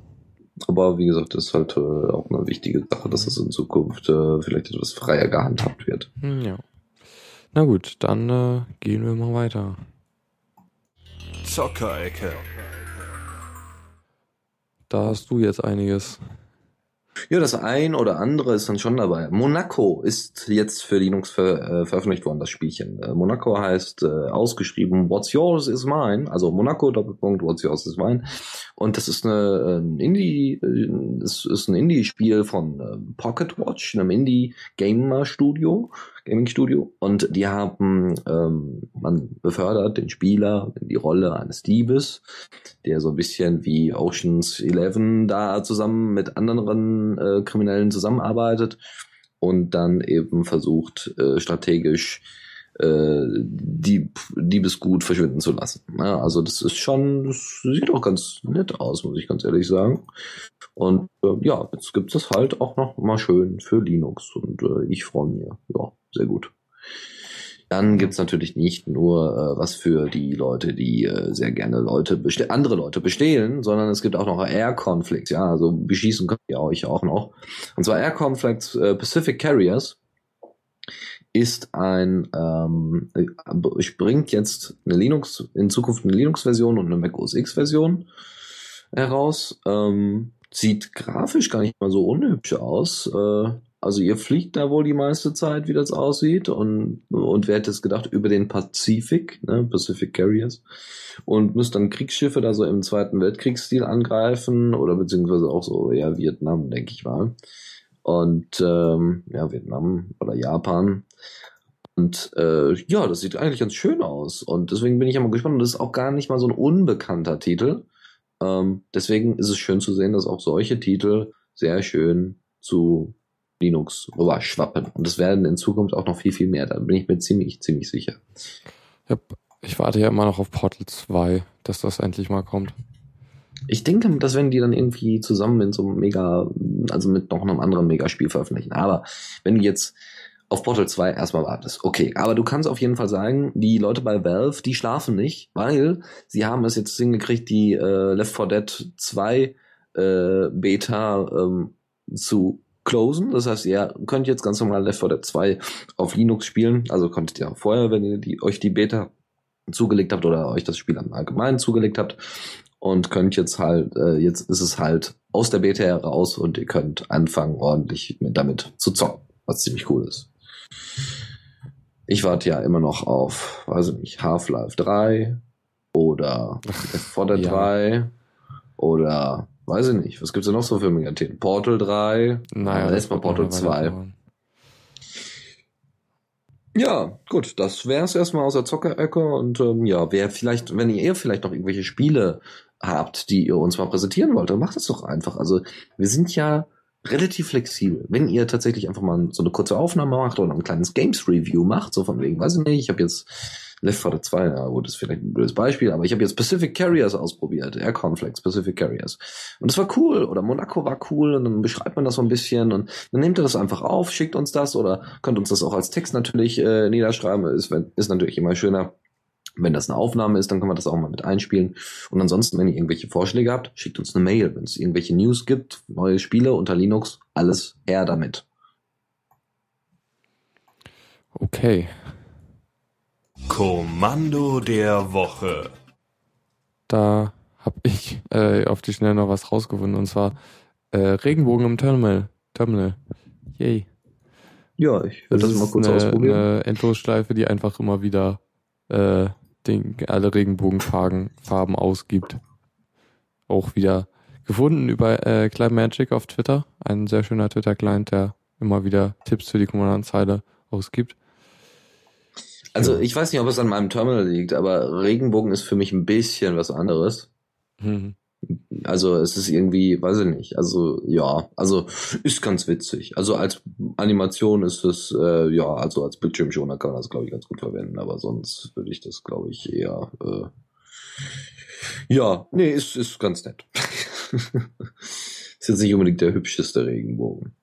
Aber wie gesagt, das ist halt äh, auch eine wichtige Sache, dass es in Zukunft äh, vielleicht etwas freier gehandhabt wird.
Hm, ja. Na gut, dann äh, gehen wir mal weiter. Zockerecke. Da hast du jetzt einiges.
Ja, das ein oder andere ist dann schon dabei. Monaco ist jetzt für Linux ver äh, veröffentlicht worden, das Spielchen. Äh, Monaco heißt äh, ausgeschrieben What's Yours is Mine, also Monaco Doppelpunkt What's Yours is Mine. Und das ist eine ein Indie, äh, das ist ein Indie-Spiel von äh, Pocket Watch, einem Indie-Gamer-Studio, Gaming-Studio. Und die haben, ähm, man befördert den Spieler in die Rolle eines Diebes, der so ein bisschen wie Oceans 11 da zusammen mit anderen äh, Kriminellen zusammenarbeitet und dann eben versucht, äh, strategisch äh, Dieb, Diebesgut verschwinden zu lassen. Ja, also das ist schon, das sieht auch ganz nett aus, muss ich ganz ehrlich sagen. Und äh, ja, jetzt gibt es halt auch noch mal schön für Linux und äh, ich freue mich. Ja, sehr gut. Dann gibt's natürlich nicht nur äh, was für die Leute, die äh, sehr gerne Leute andere Leute bestehlen, sondern es gibt auch noch Air Conflicts, ja, also beschießen könnt ihr euch auch noch. Und zwar Air Conflicts äh, Pacific Carriers ist ein, ähm, äh, bringt jetzt eine Linux, in Zukunft eine Linux-Version und eine Mac OS X-Version heraus. Ähm, sieht grafisch gar nicht mal so unhübsch aus. Äh, also ihr fliegt da wohl die meiste Zeit, wie das aussieht. Und, und wer hätte es gedacht, über den Pazifik, ne, Pacific Carriers. Und müsst dann Kriegsschiffe da so im Zweiten Weltkriegsstil angreifen oder beziehungsweise auch so ja Vietnam, denke ich mal. Und ähm, ja, Vietnam oder Japan. Und äh, ja, das sieht eigentlich ganz schön aus. Und deswegen bin ich ja mal gespannt. Und das ist auch gar nicht mal so ein unbekannter Titel. Ähm, deswegen ist es schön zu sehen, dass auch solche Titel sehr schön zu Linux rüberschwappen. Und es werden in Zukunft auch noch viel, viel mehr. Da bin ich mir ziemlich, ziemlich sicher.
Ja, ich warte ja immer noch auf Portal 2, dass das endlich mal kommt.
Ich denke, dass wenn die dann irgendwie zusammen in so einem Mega, also mit noch einem anderen Megaspiel veröffentlichen. Aber wenn du jetzt auf Portal 2 erstmal wartest, okay. Aber du kannst auf jeden Fall sagen, die Leute bei Valve, die schlafen nicht, weil sie haben es jetzt hingekriegt, die äh, Left 4 Dead 2 äh, Beta ähm, zu closen. Das heißt, ihr könnt jetzt ganz normal Left 4 Dead 2 auf Linux spielen. Also konntet ihr vorher, wenn ihr die, euch die Beta zugelegt habt oder euch das Spiel am Allgemeinen zugelegt habt und könnt jetzt halt, äh, jetzt ist es halt aus der Beta heraus und ihr könnt anfangen, ordentlich mit, damit zu zocken, was ziemlich cool ist. Ich warte ja immer noch auf, weiß ich nicht, Half-Life 3 oder Left 4 Dead ja. 3 oder Weiß ich nicht. Was gibt's denn noch so für Megathemen? Portal 3.
Naja, erstmal
Portal 2. Ja, gut, das wäre es erstmal aus der Zockerecke und ähm, ja, wer vielleicht, wenn ihr vielleicht noch irgendwelche Spiele habt, die ihr uns mal präsentieren wollt, dann macht es doch einfach. Also wir sind ja relativ flexibel. Wenn ihr tatsächlich einfach mal so eine kurze Aufnahme macht oder ein kleines Games Review macht, so von wegen, weiß ich nicht, ich habe jetzt Left 4 Dead 2, ja gut, ist vielleicht ein blödes Beispiel, aber ich habe jetzt Pacific Carriers ausprobiert, Air Conflicts, Pacific Carriers. Und das war cool, oder Monaco war cool, und dann beschreibt man das so ein bisschen und dann nehmt ihr das einfach auf, schickt uns das oder könnt uns das auch als Text natürlich äh, niederschreiben, ist, ist natürlich immer schöner. Wenn das eine Aufnahme ist, dann können wir das auch mal mit einspielen. Und ansonsten, wenn ihr irgendwelche Vorschläge habt, schickt uns eine Mail. Wenn es irgendwelche News gibt, neue Spiele unter Linux, alles her damit.
Okay,
Kommando der Woche.
Da habe ich äh, auf die Schnelle noch was rausgefunden und zwar äh, Regenbogen im Terminal. Terminal. Yay.
Ja, ich werde das, das, mal kurz eine, ausprobieren.
Eine Endlosschleife, die einfach immer wieder äh, den, alle Regenbogenfarben Farben ausgibt. Auch wieder gefunden über äh, Client Magic auf Twitter. Ein sehr schöner Twitter-Client, der immer wieder Tipps für die Kommandanzeile ausgibt.
Also ich weiß nicht, ob es an meinem Terminal liegt, aber Regenbogen ist für mich ein bisschen was anderes. Mhm. Also es ist irgendwie, weiß ich nicht, also ja, also ist ganz witzig. Also als Animation ist es, äh, ja, also als Bildschirmschoner kann man das, glaube ich, ganz gut verwenden, aber sonst würde ich das, glaube ich, eher, äh, ja, nee, ist, ist ganz nett. ist jetzt nicht unbedingt der hübscheste Regenbogen.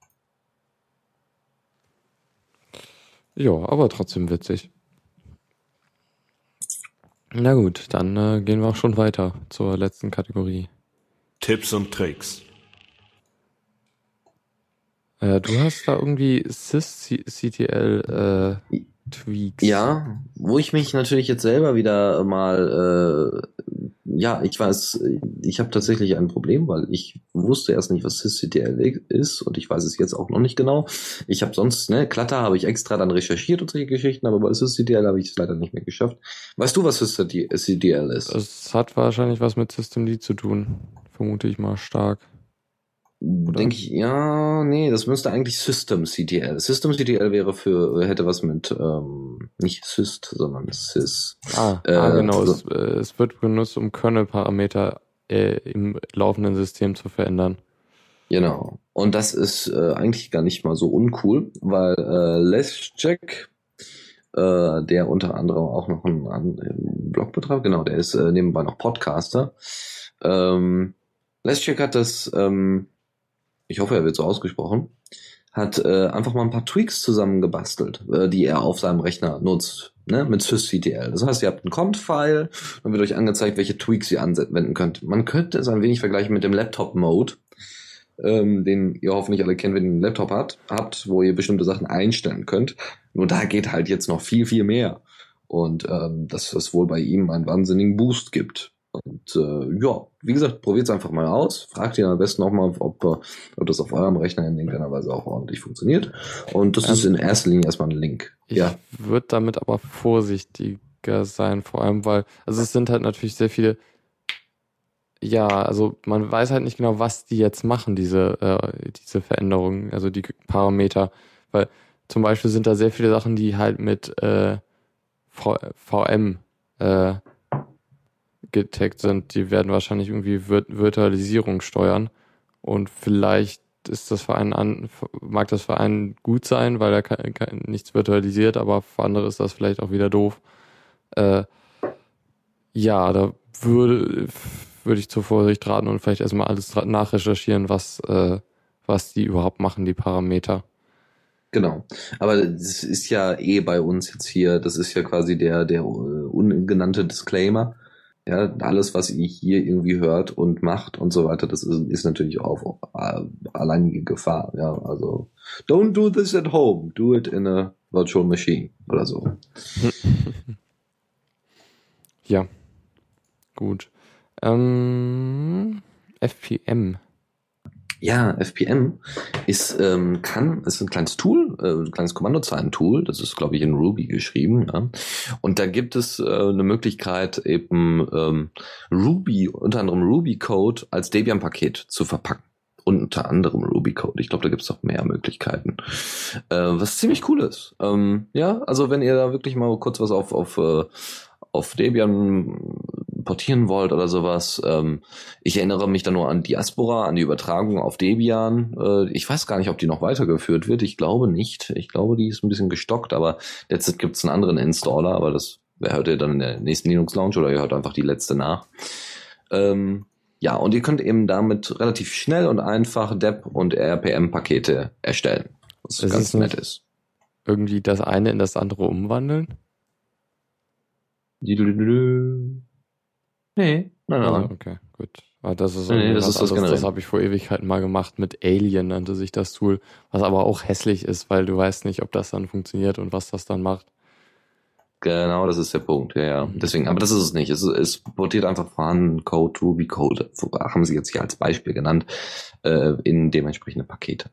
Ja, aber trotzdem witzig. Na gut, dann äh, gehen wir auch schon weiter zur letzten Kategorie.
Tipps und Tricks.
Äh, du hast da irgendwie sysctl äh, Tweaks.
Ja, wo ich mich natürlich jetzt selber wieder mal, äh, ja, ich weiß, ich habe tatsächlich ein Problem, weil ich wusste erst nicht, was sysctl ist und ich weiß es jetzt auch noch nicht genau. Ich habe sonst, ne, Klatter habe ich extra dann recherchiert und solche Geschichten, aber bei sysctl habe ich es leider nicht mehr geschafft. Weißt du, was sysctl ist?
Es hat wahrscheinlich was mit Systemd zu tun, vermute ich mal stark.
Denke ich, ja, nee, das müsste eigentlich System CTL. System CTL wäre für, hätte was mit, ähm, nicht Syst, sondern Sys.
Ah, äh, ah genau, so. es, äh, es, wird benutzt, um Kernel-Parameter äh, im laufenden System zu verändern.
Genau. Und das ist äh, eigentlich gar nicht mal so uncool, weil äh, Leschek, äh, der unter anderem auch noch einen, einen Blog betreibt, genau, der ist äh, nebenbei noch Podcaster. Ähm, Leschek hat das ähm, ich hoffe, er wird so ausgesprochen, hat äh, einfach mal ein paar Tweaks zusammengebastelt, äh, die er auf seinem Rechner nutzt, ne, mit sysctl. Das heißt, ihr habt einen Cont-File, dann wird euch angezeigt, welche Tweaks ihr anwenden könnt. Man könnte es ein wenig vergleichen mit dem Laptop-Mode, ähm, den ihr hoffentlich alle kennt, wenn ihr einen Laptop habt, habt, wo ihr bestimmte Sachen einstellen könnt. Nur da geht halt jetzt noch viel, viel mehr. Und ähm, dass es wohl bei ihm einen wahnsinnigen Boost gibt. Und äh, ja, wie gesagt, probiert es einfach mal aus. Fragt ihn am besten auch mal, ob, ob das auf eurem Rechner in irgendeiner Weise auch ordentlich funktioniert. Und das ähm, ist in erster Linie erstmal ein Link.
Ich ja. würde damit aber vorsichtiger sein, vor allem, weil, also es sind halt natürlich sehr viele, ja, also man weiß halt nicht genau, was die jetzt machen, diese, äh, diese Veränderungen, also die Parameter. Weil zum Beispiel sind da sehr viele Sachen, die halt mit äh, v VM äh, getaggt sind, die werden wahrscheinlich irgendwie Virt Virtualisierung steuern. Und vielleicht ist das für einen an, mag das für einen gut sein, weil er kann, kann, nichts virtualisiert, aber für andere ist das vielleicht auch wieder doof. Äh, ja, da würde, würde ich zur Vorsicht raten und vielleicht erstmal alles nachrecherchieren, was, äh, was die überhaupt machen, die Parameter.
Genau. Aber das ist ja eh bei uns jetzt hier, das ist ja quasi der, der ungenannte Disclaimer. Ja, alles, was ihr hier irgendwie hört und macht und so weiter, das ist, ist natürlich auch äh, alleinige Gefahr. Ja, also don't do this at home, do it in a virtual machine oder so.
ja, gut. Ähm, FPM
ja, FPM ist ähm, kann ist ein kleines Tool, äh, ein kleines Kommandozeilen-Tool. Das ist, glaube ich, in Ruby geschrieben. Ja? Und da gibt es äh, eine Möglichkeit, eben ähm, Ruby, unter anderem Ruby-Code als Debian-Paket zu verpacken unter anderem Ruby Code. Ich glaube, da gibt es noch mehr Möglichkeiten. Äh, was ziemlich cool ist. Ähm, ja, also wenn ihr da wirklich mal kurz was auf, auf, äh, auf Debian portieren wollt oder sowas. Ähm, ich erinnere mich da nur an Diaspora, an die Übertragung auf Debian. Äh, ich weiß gar nicht, ob die noch weitergeführt wird. Ich glaube nicht. Ich glaube, die ist ein bisschen gestockt, aber letztendlich gibt es einen anderen Installer, aber das hört ihr dann in der nächsten Linux Lounge oder ihr hört einfach die letzte nach. Ähm, ja, und ihr könnt eben damit relativ schnell und einfach DEP und RPM-Pakete erstellen. Was das ganz nett ist.
Irgendwie das eine in das andere umwandeln?
Nee, nein, nein.
Also, okay, gut. Aber das ist, nee, das, ist das, das habe ich vor Ewigkeiten mal gemacht mit Alien nannte sich das Tool, was aber auch hässlich ist, weil du weißt nicht, ob das dann funktioniert und was das dann macht.
Genau, das ist der Punkt, ja, ja. Mhm. Deswegen, aber das ist es nicht. Es, es portiert einfach vorhandenen Code, Ruby Code, haben sie jetzt hier als Beispiel genannt, äh, in dementsprechende Pakete.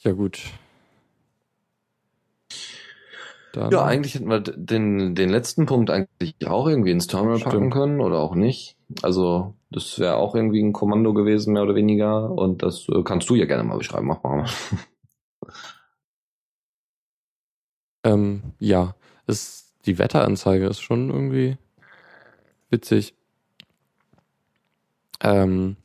Ja, gut.
Dann ja, eigentlich hätten wir den, den letzten Punkt eigentlich auch irgendwie ins Terminal Stimmt. packen können oder auch nicht. Also das wäre auch irgendwie ein Kommando gewesen, mehr oder weniger. Und das äh, kannst du ja gerne mal beschreiben. Mach mal.
ähm, ja, ist, die Wetteranzeige ist schon irgendwie witzig. Ähm,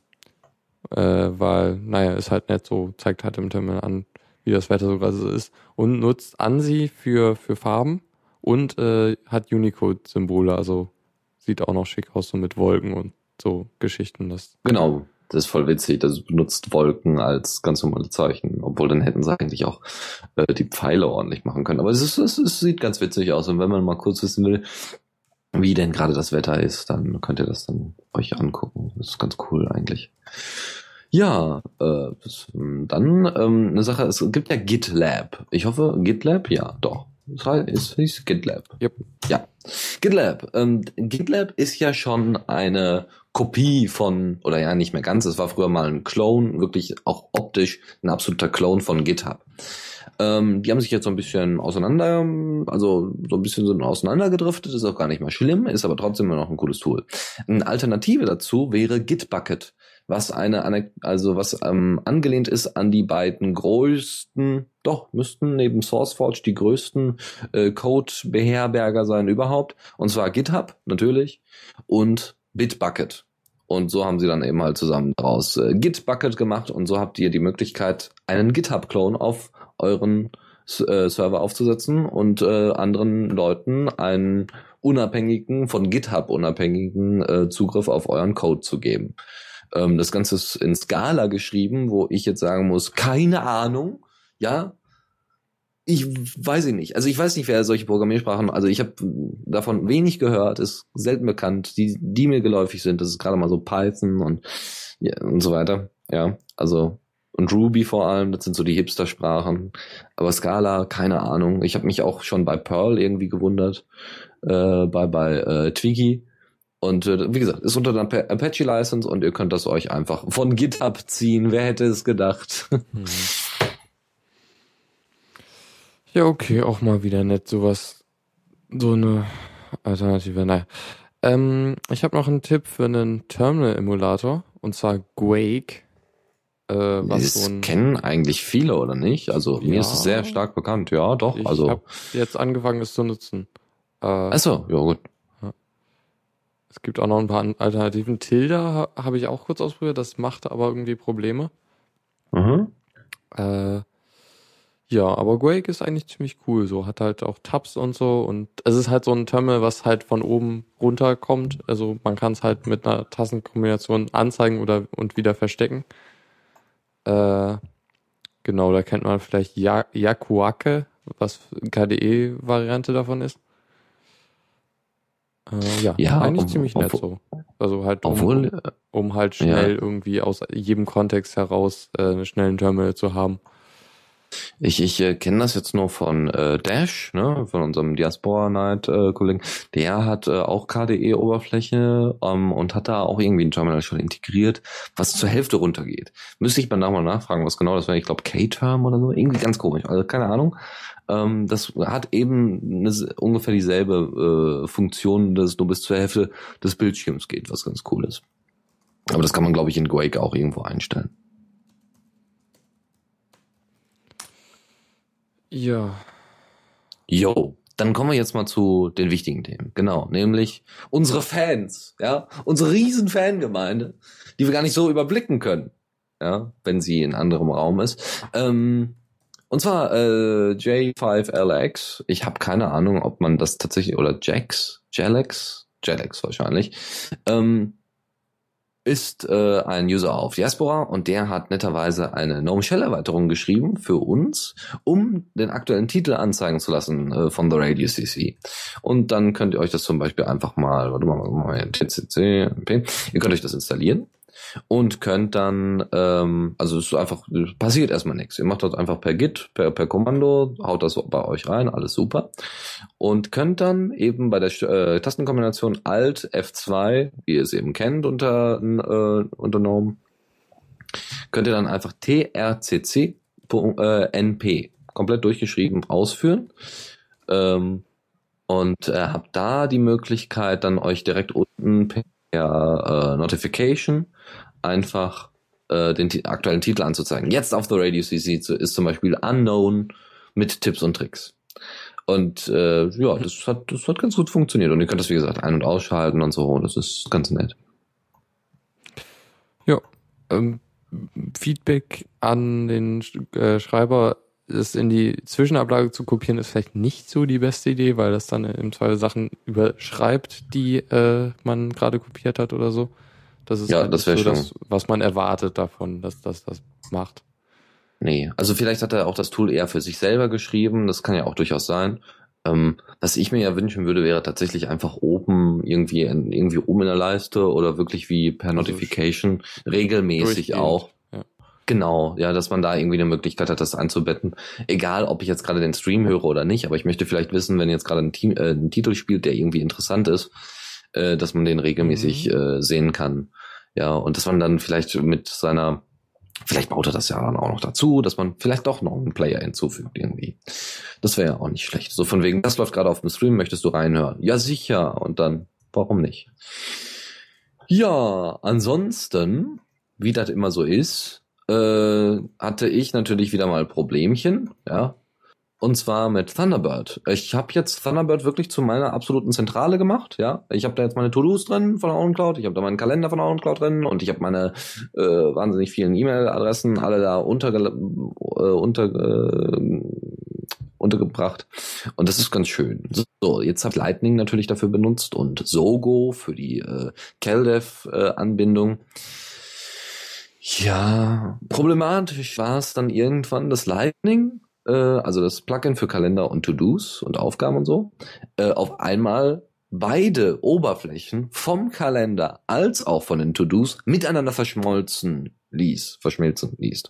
äh, weil, naja, ist halt nett so, zeigt halt im Terminal an, wie das Wetter so gerade so ist. Und nutzt ANSI für, für Farben und äh, hat Unicode-Symbole, also sieht auch noch schick aus, so mit Wolken und so Geschichten. Das
genau, das ist voll witzig. Das benutzt Wolken als ganz normale Zeichen, obwohl dann hätten sie eigentlich auch äh, die Pfeile ordentlich machen können. Aber es, ist, es, es sieht ganz witzig aus. Und wenn man mal kurz wissen will, wie denn gerade das Wetter ist, dann könnt ihr das dann euch angucken. Das ist ganz cool eigentlich. Ja, äh, das, dann ähm, eine Sache, es gibt ja GitLab. Ich hoffe, GitLab, ja, doch. Das heißt, es hieß GitLab.
Yep.
Ja. GitLab. Ähm, GitLab ist ja schon eine Kopie von, oder ja, nicht mehr ganz, es war früher mal ein Clone, wirklich auch optisch ein absoluter Clone von GitHub. Ähm, die haben sich jetzt so ein bisschen auseinander, also so ein bisschen so auseinandergedriftet, ist auch gar nicht mal schlimm, ist aber trotzdem immer noch ein cooles Tool. Eine Alternative dazu wäre Gitbucket, was eine, also was ähm, angelehnt ist an die beiden größten, doch, müssten neben SourceForge die größten äh, Code-Beherberger sein überhaupt. Und zwar GitHub, natürlich, und Bitbucket. Und so haben sie dann eben halt zusammen daraus äh, Gitbucket gemacht und so habt ihr die Möglichkeit, einen GitHub-Clone auf euren äh, Server aufzusetzen und äh, anderen Leuten einen unabhängigen, von GitHub unabhängigen äh, Zugriff auf euren Code zu geben. Ähm, das Ganze ist in Scala geschrieben, wo ich jetzt sagen muss, keine Ahnung, ja, ich weiß ich nicht. Also ich weiß nicht, wer solche Programmiersprachen, also ich habe davon wenig gehört, ist selten bekannt. Die, die mir geläufig sind, das ist gerade mal so Python und, ja, und so weiter. Ja, also und Ruby vor allem, das sind so die Hipster-Sprachen. Aber Scala, keine Ahnung. Ich habe mich auch schon bei Perl irgendwie gewundert, äh, bei bei äh, Twiggy. Und äh, wie gesagt, ist unter der Apache License und ihr könnt das euch einfach von GitHub ziehen. Wer hätte es gedacht? Mhm.
Ja, okay, auch mal wieder nett, sowas, so eine Alternative. Naja. Ähm, ich habe noch einen Tipp für einen Terminal-Emulator, und zwar Quake.
Äh, was das so ein, kennen eigentlich viele, oder nicht? Also ja, mir ist es sehr stark bekannt, ja, doch.
Ich
also
habe jetzt angefangen, es zu nutzen.
Äh, Achso, ja gut.
Es gibt auch noch ein paar Alternativen. Tilda habe ich auch kurz ausprobiert, das machte aber irgendwie Probleme. Mhm. Äh, ja, aber Quake ist eigentlich ziemlich cool. So hat halt auch Tabs und so und es ist halt so ein Terminal, was halt von oben runterkommt. Also man kann es halt mit einer Tastenkombination anzeigen oder und wieder verstecken. Äh, genau, da kennt man vielleicht ja Yakuake, was KDE-Variante davon ist. Äh, ja, ja, eigentlich um, ziemlich nett so. Also halt, um, obwohl, um halt schnell ja. irgendwie aus jedem Kontext heraus äh, einen schnellen Terminal zu haben.
Ich, ich äh, kenne das jetzt nur von äh, Dash, ne, von unserem Diaspora Night äh, Kollegen. Der hat äh, auch KDE Oberfläche ähm, und hat da auch irgendwie ein Terminal schon integriert, was zur Hälfte runtergeht. Müsste ich mal nachfragen, was genau das wäre. Ich glaube K-Term oder so, irgendwie ganz komisch. Also keine Ahnung. Ähm, das hat eben eine, ungefähr dieselbe äh, Funktion, dass es nur bis zur Hälfte des Bildschirms geht, was ganz cool ist. Aber das kann man, glaube ich, in Quake auch irgendwo einstellen.
Ja.
Jo, dann kommen wir jetzt mal zu den wichtigen Themen. Genau, nämlich unsere Fans, ja, unsere riesen Fangemeinde, die wir gar nicht so überblicken können, ja, wenn sie in anderem Raum ist. Ähm, und zwar äh, J5LX. Ich habe keine Ahnung, ob man das tatsächlich oder Jax, Jalex, Jalex wahrscheinlich. Ähm, ist äh, ein User auf Diaspora und der hat netterweise eine GNOME Shell Erweiterung geschrieben für uns, um den aktuellen Titel anzeigen zu lassen äh, von The Radio CC. Und dann könnt ihr euch das zum Beispiel einfach mal, warte mal, mal TCC, ihr könnt euch das installieren und könnt dann, ähm, also es ist einfach, passiert erstmal nichts. Ihr macht das einfach per Git, per, per Kommando, haut das bei euch rein, alles super. Und könnt dann eben bei der äh, Tastenkombination Alt F2, wie ihr es eben kennt unter, äh, unternommen, könnt ihr dann einfach trcc äh, np komplett durchgeschrieben ausführen. Ähm, und äh, habt da die Möglichkeit, dann euch direkt unten per äh, Notification einfach äh, den aktuellen Titel anzuzeigen. Jetzt auf The Radio CC ist zum Beispiel Unknown mit Tipps und Tricks. Und äh, ja, das hat, das hat ganz gut funktioniert. Und ihr könnt das, wie gesagt, ein- und ausschalten und so. Das ist ganz nett.
ähm, Feedback an den äh, Schreiber, es in die Zwischenablage zu kopieren, ist vielleicht nicht so die beste Idee, weil das dann im Zweifel Sachen überschreibt, die äh, man gerade kopiert hat oder so. Das ist
ja,
halt
das
so
schon.
das, was man erwartet davon, dass das das macht.
Nee, also vielleicht hat er auch das Tool eher für sich selber geschrieben, das kann ja auch durchaus sein. Ähm, was ich mir ja wünschen würde, wäre tatsächlich einfach oben irgendwie in, irgendwie oben in der Leiste oder wirklich wie per
Also
Notification regelmäßig auch. Genau, ja, dass man da irgendwie eine Möglichkeit hat, das einzubetten. Egal, ob ich jetzt gerade den Stream höre oder nicht, aber ich möchte vielleicht wissen, wenn jetzt gerade ein, Team, äh, ein Titel spielt, der irgendwie interessant ist, äh, dass man den regelmäßig
Mhm.
äh, sehen kann. Ja, und dass man dann vielleicht mit seiner, vielleicht baut er das ja dann auch noch dazu, dass man vielleicht doch noch einen Player hinzufügt irgendwie. Das wäre ja auch nicht schlecht. So von wegen, das läuft gerade auf dem Stream, möchtest du reinhören? Ja, sicher. Und dann, warum nicht? Ja, ansonsten, wie das immer so ist, äh, hatte ich natürlich wieder mal Problemchen, ja. Und zwar mit Thunderbird. Ich habe jetzt Thunderbird wirklich zu meiner absoluten Zentrale gemacht, ja. Ich habe da jetzt meine To-Dos drin von der OwnCloud, ich habe da meinen Kalender von der OwnCloud drin und ich habe meine äh, wahnsinnig vielen E-Mail-Adressen alle da unterge äh, unter, äh, untergebracht. Und das ist ganz schön. So, jetzt habe ich Lightning natürlich dafür benutzt und Sogo für die äh, CalDev-Anbindung. Ja, problematisch war es dann irgendwann das Lightning, äh, also das Plugin für Kalender und To-Dos und Aufgaben und so, äh, auf einmal beide Oberflächen vom Kalender als auch von den To-Dos miteinander verschmolzen ließ, verschmelzen ließ.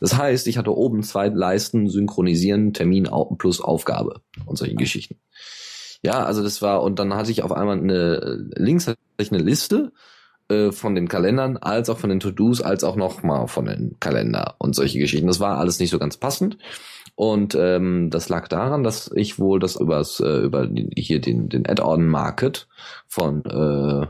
Das heißt, ich hatte oben zwei Leisten synchronisieren, Termin plus Aufgabe und solche Geschichten. Ja, also das war, und dann hatte ich auf einmal eine, links hatte ich eine Liste äh, von den Kalendern, als auch von den To-Dos, als auch nochmal von den Kalender und solche Geschichten. Das war alles nicht so ganz passend. Und ähm, das lag daran, dass ich wohl das übers, äh, über hier den, den Add-on Market von, äh,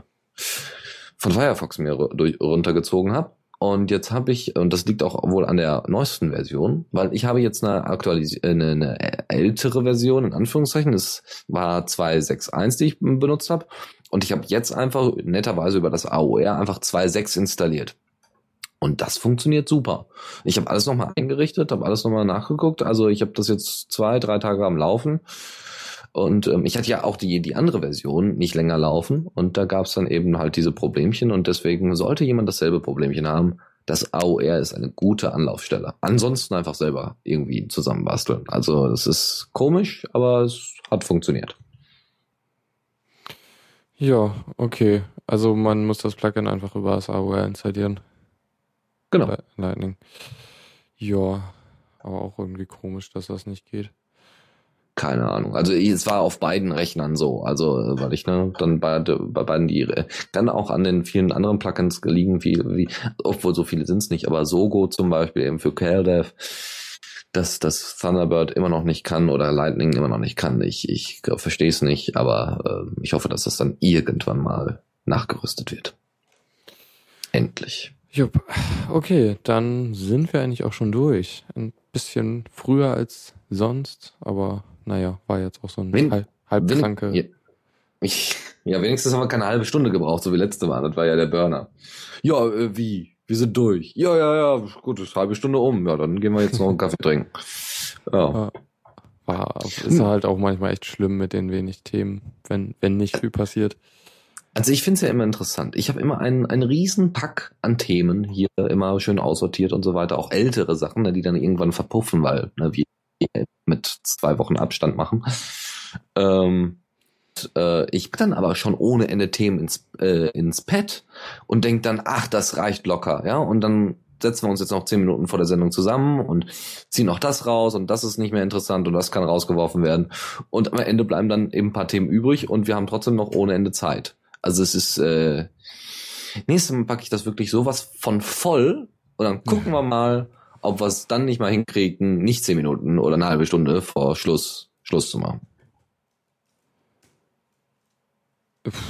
von Firefox mir durch, runtergezogen habe. Und jetzt habe ich, und das liegt auch wohl an der neuesten Version, weil ich habe jetzt eine aktualisi äh, eine, eine ältere Version, in Anführungszeichen, das war 2.6.1, die ich benutzt habe. Und ich habe jetzt einfach netterweise über das AOR einfach 2.6 installiert. Und das funktioniert super. Ich habe alles nochmal eingerichtet, habe alles nochmal nachgeguckt. Also ich habe das jetzt zwei, drei Tage am Laufen. Und ähm, ich hatte ja auch die, die andere Version nicht länger laufen. Und da gab es dann eben halt diese Problemchen. Und deswegen sollte jemand dasselbe Problemchen haben. Das AOR ist eine gute Anlaufstelle. Ansonsten einfach selber irgendwie zusammenbasteln. Also es ist komisch, aber es hat funktioniert.
Ja, okay. Also man muss das Plugin einfach über das AOR installieren.
Genau.
Li- Lightning. Ja, aber auch irgendwie komisch, dass das nicht geht.
Keine Ahnung. Also es war auf beiden Rechnern so. Also äh, weil ich ne, dann bei, bei beiden die äh, dann auch an den vielen anderen Plugins liegen, wie, wie obwohl so viele sind es nicht, aber Sogo zum Beispiel eben für CalDev, dass das Thunderbird immer noch nicht kann oder Lightning immer noch nicht kann. Ich, ich verstehe es nicht, aber äh, ich hoffe, dass das dann irgendwann mal nachgerüstet wird. Endlich.
Jupp. Okay, dann sind wir eigentlich auch schon durch. Ein bisschen früher als sonst, aber naja, war jetzt auch so ein
Wen-
halb, halbkranke.
Ja, ich, ja, wenigstens haben wir keine halbe Stunde gebraucht, so wie letzte Mal. Das war ja der Burner. Ja, äh, wie? Wir sind durch. Ja, ja, ja, gut, ist halbe Stunde um. Ja, dann gehen wir jetzt noch einen Kaffee trinken. Ja.
Ja. War, ist halt auch manchmal echt schlimm mit den wenig Themen, wenn, wenn nicht viel passiert.
Also ich finde es ja immer interessant. Ich habe immer einen, einen riesen Pack an Themen hier immer schön aussortiert und so weiter. Auch ältere Sachen, ne, die dann irgendwann verpuffen, weil ne, wir mit zwei Wochen Abstand machen. Ähm, äh, ich bin dann aber schon ohne Ende Themen ins, äh, ins Pad und denk dann, ach, das reicht locker, ja. Und dann setzen wir uns jetzt noch zehn Minuten vor der Sendung zusammen und ziehen noch das raus und das ist nicht mehr interessant und das kann rausgeworfen werden. Und am Ende bleiben dann eben ein paar Themen übrig und wir haben trotzdem noch ohne Ende Zeit. Also es ist, äh, nächstes Mal packe ich das wirklich sowas von voll und dann gucken wir mal, ob wir es dann nicht mal hinkriegen, nicht zehn Minuten oder eine halbe Stunde vor Schluss, Schluss zu machen.
Pff,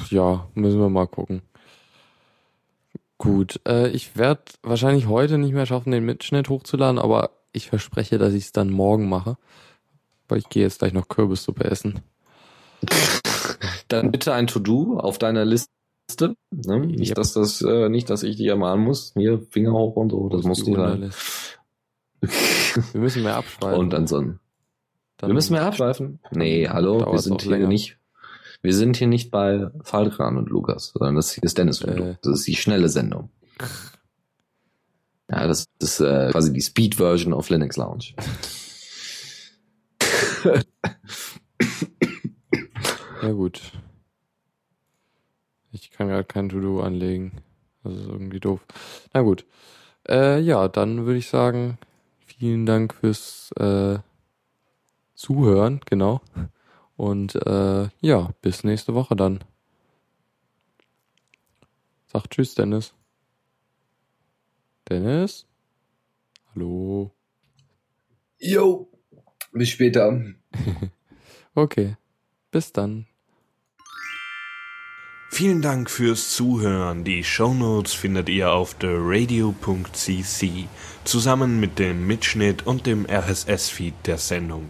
Ja, müssen wir mal gucken. Gut, äh, ich werde wahrscheinlich heute nicht mehr schaffen, den Mitschnitt hochzuladen, aber ich verspreche, dass ich es dann morgen mache. Weil ich gehe jetzt gleich noch Kürbissuppe essen.
Dann bitte ein To-Do auf deiner Liste Ne? Nicht, yep. dass das, äh, nicht, dass ich die ermahnen muss. Hier, Finger hoch und so. Das muss die sein.
Wir müssen mehr abschweifen.
Und dann so ein. wir müssen mehr abschweifen? Nee, hallo, wir sind hier länger. nicht. Wir sind hier nicht bei Falkran und Lukas, sondern das hier ist Dennis und äh. du. Das ist die schnelle Sendung. Ja, das ist äh, quasi die Speed-Version of Linux Lounge.
ja gut. Ich kann gerade kein To-Do anlegen. Das ist irgendwie doof. Na gut. Äh, ja, dann würde ich sagen, vielen Dank fürs äh, Zuhören, genau. Und äh, ja, bis nächste Woche dann. Sag Tschüss, Dennis. Dennis? Hallo?
Jo, bis später.
okay, bis dann.
Vielen Dank fürs Zuhören. Die Shownotes findet ihr auf theradio.cc zusammen mit dem Mitschnitt und dem RSS-Feed der Sendung.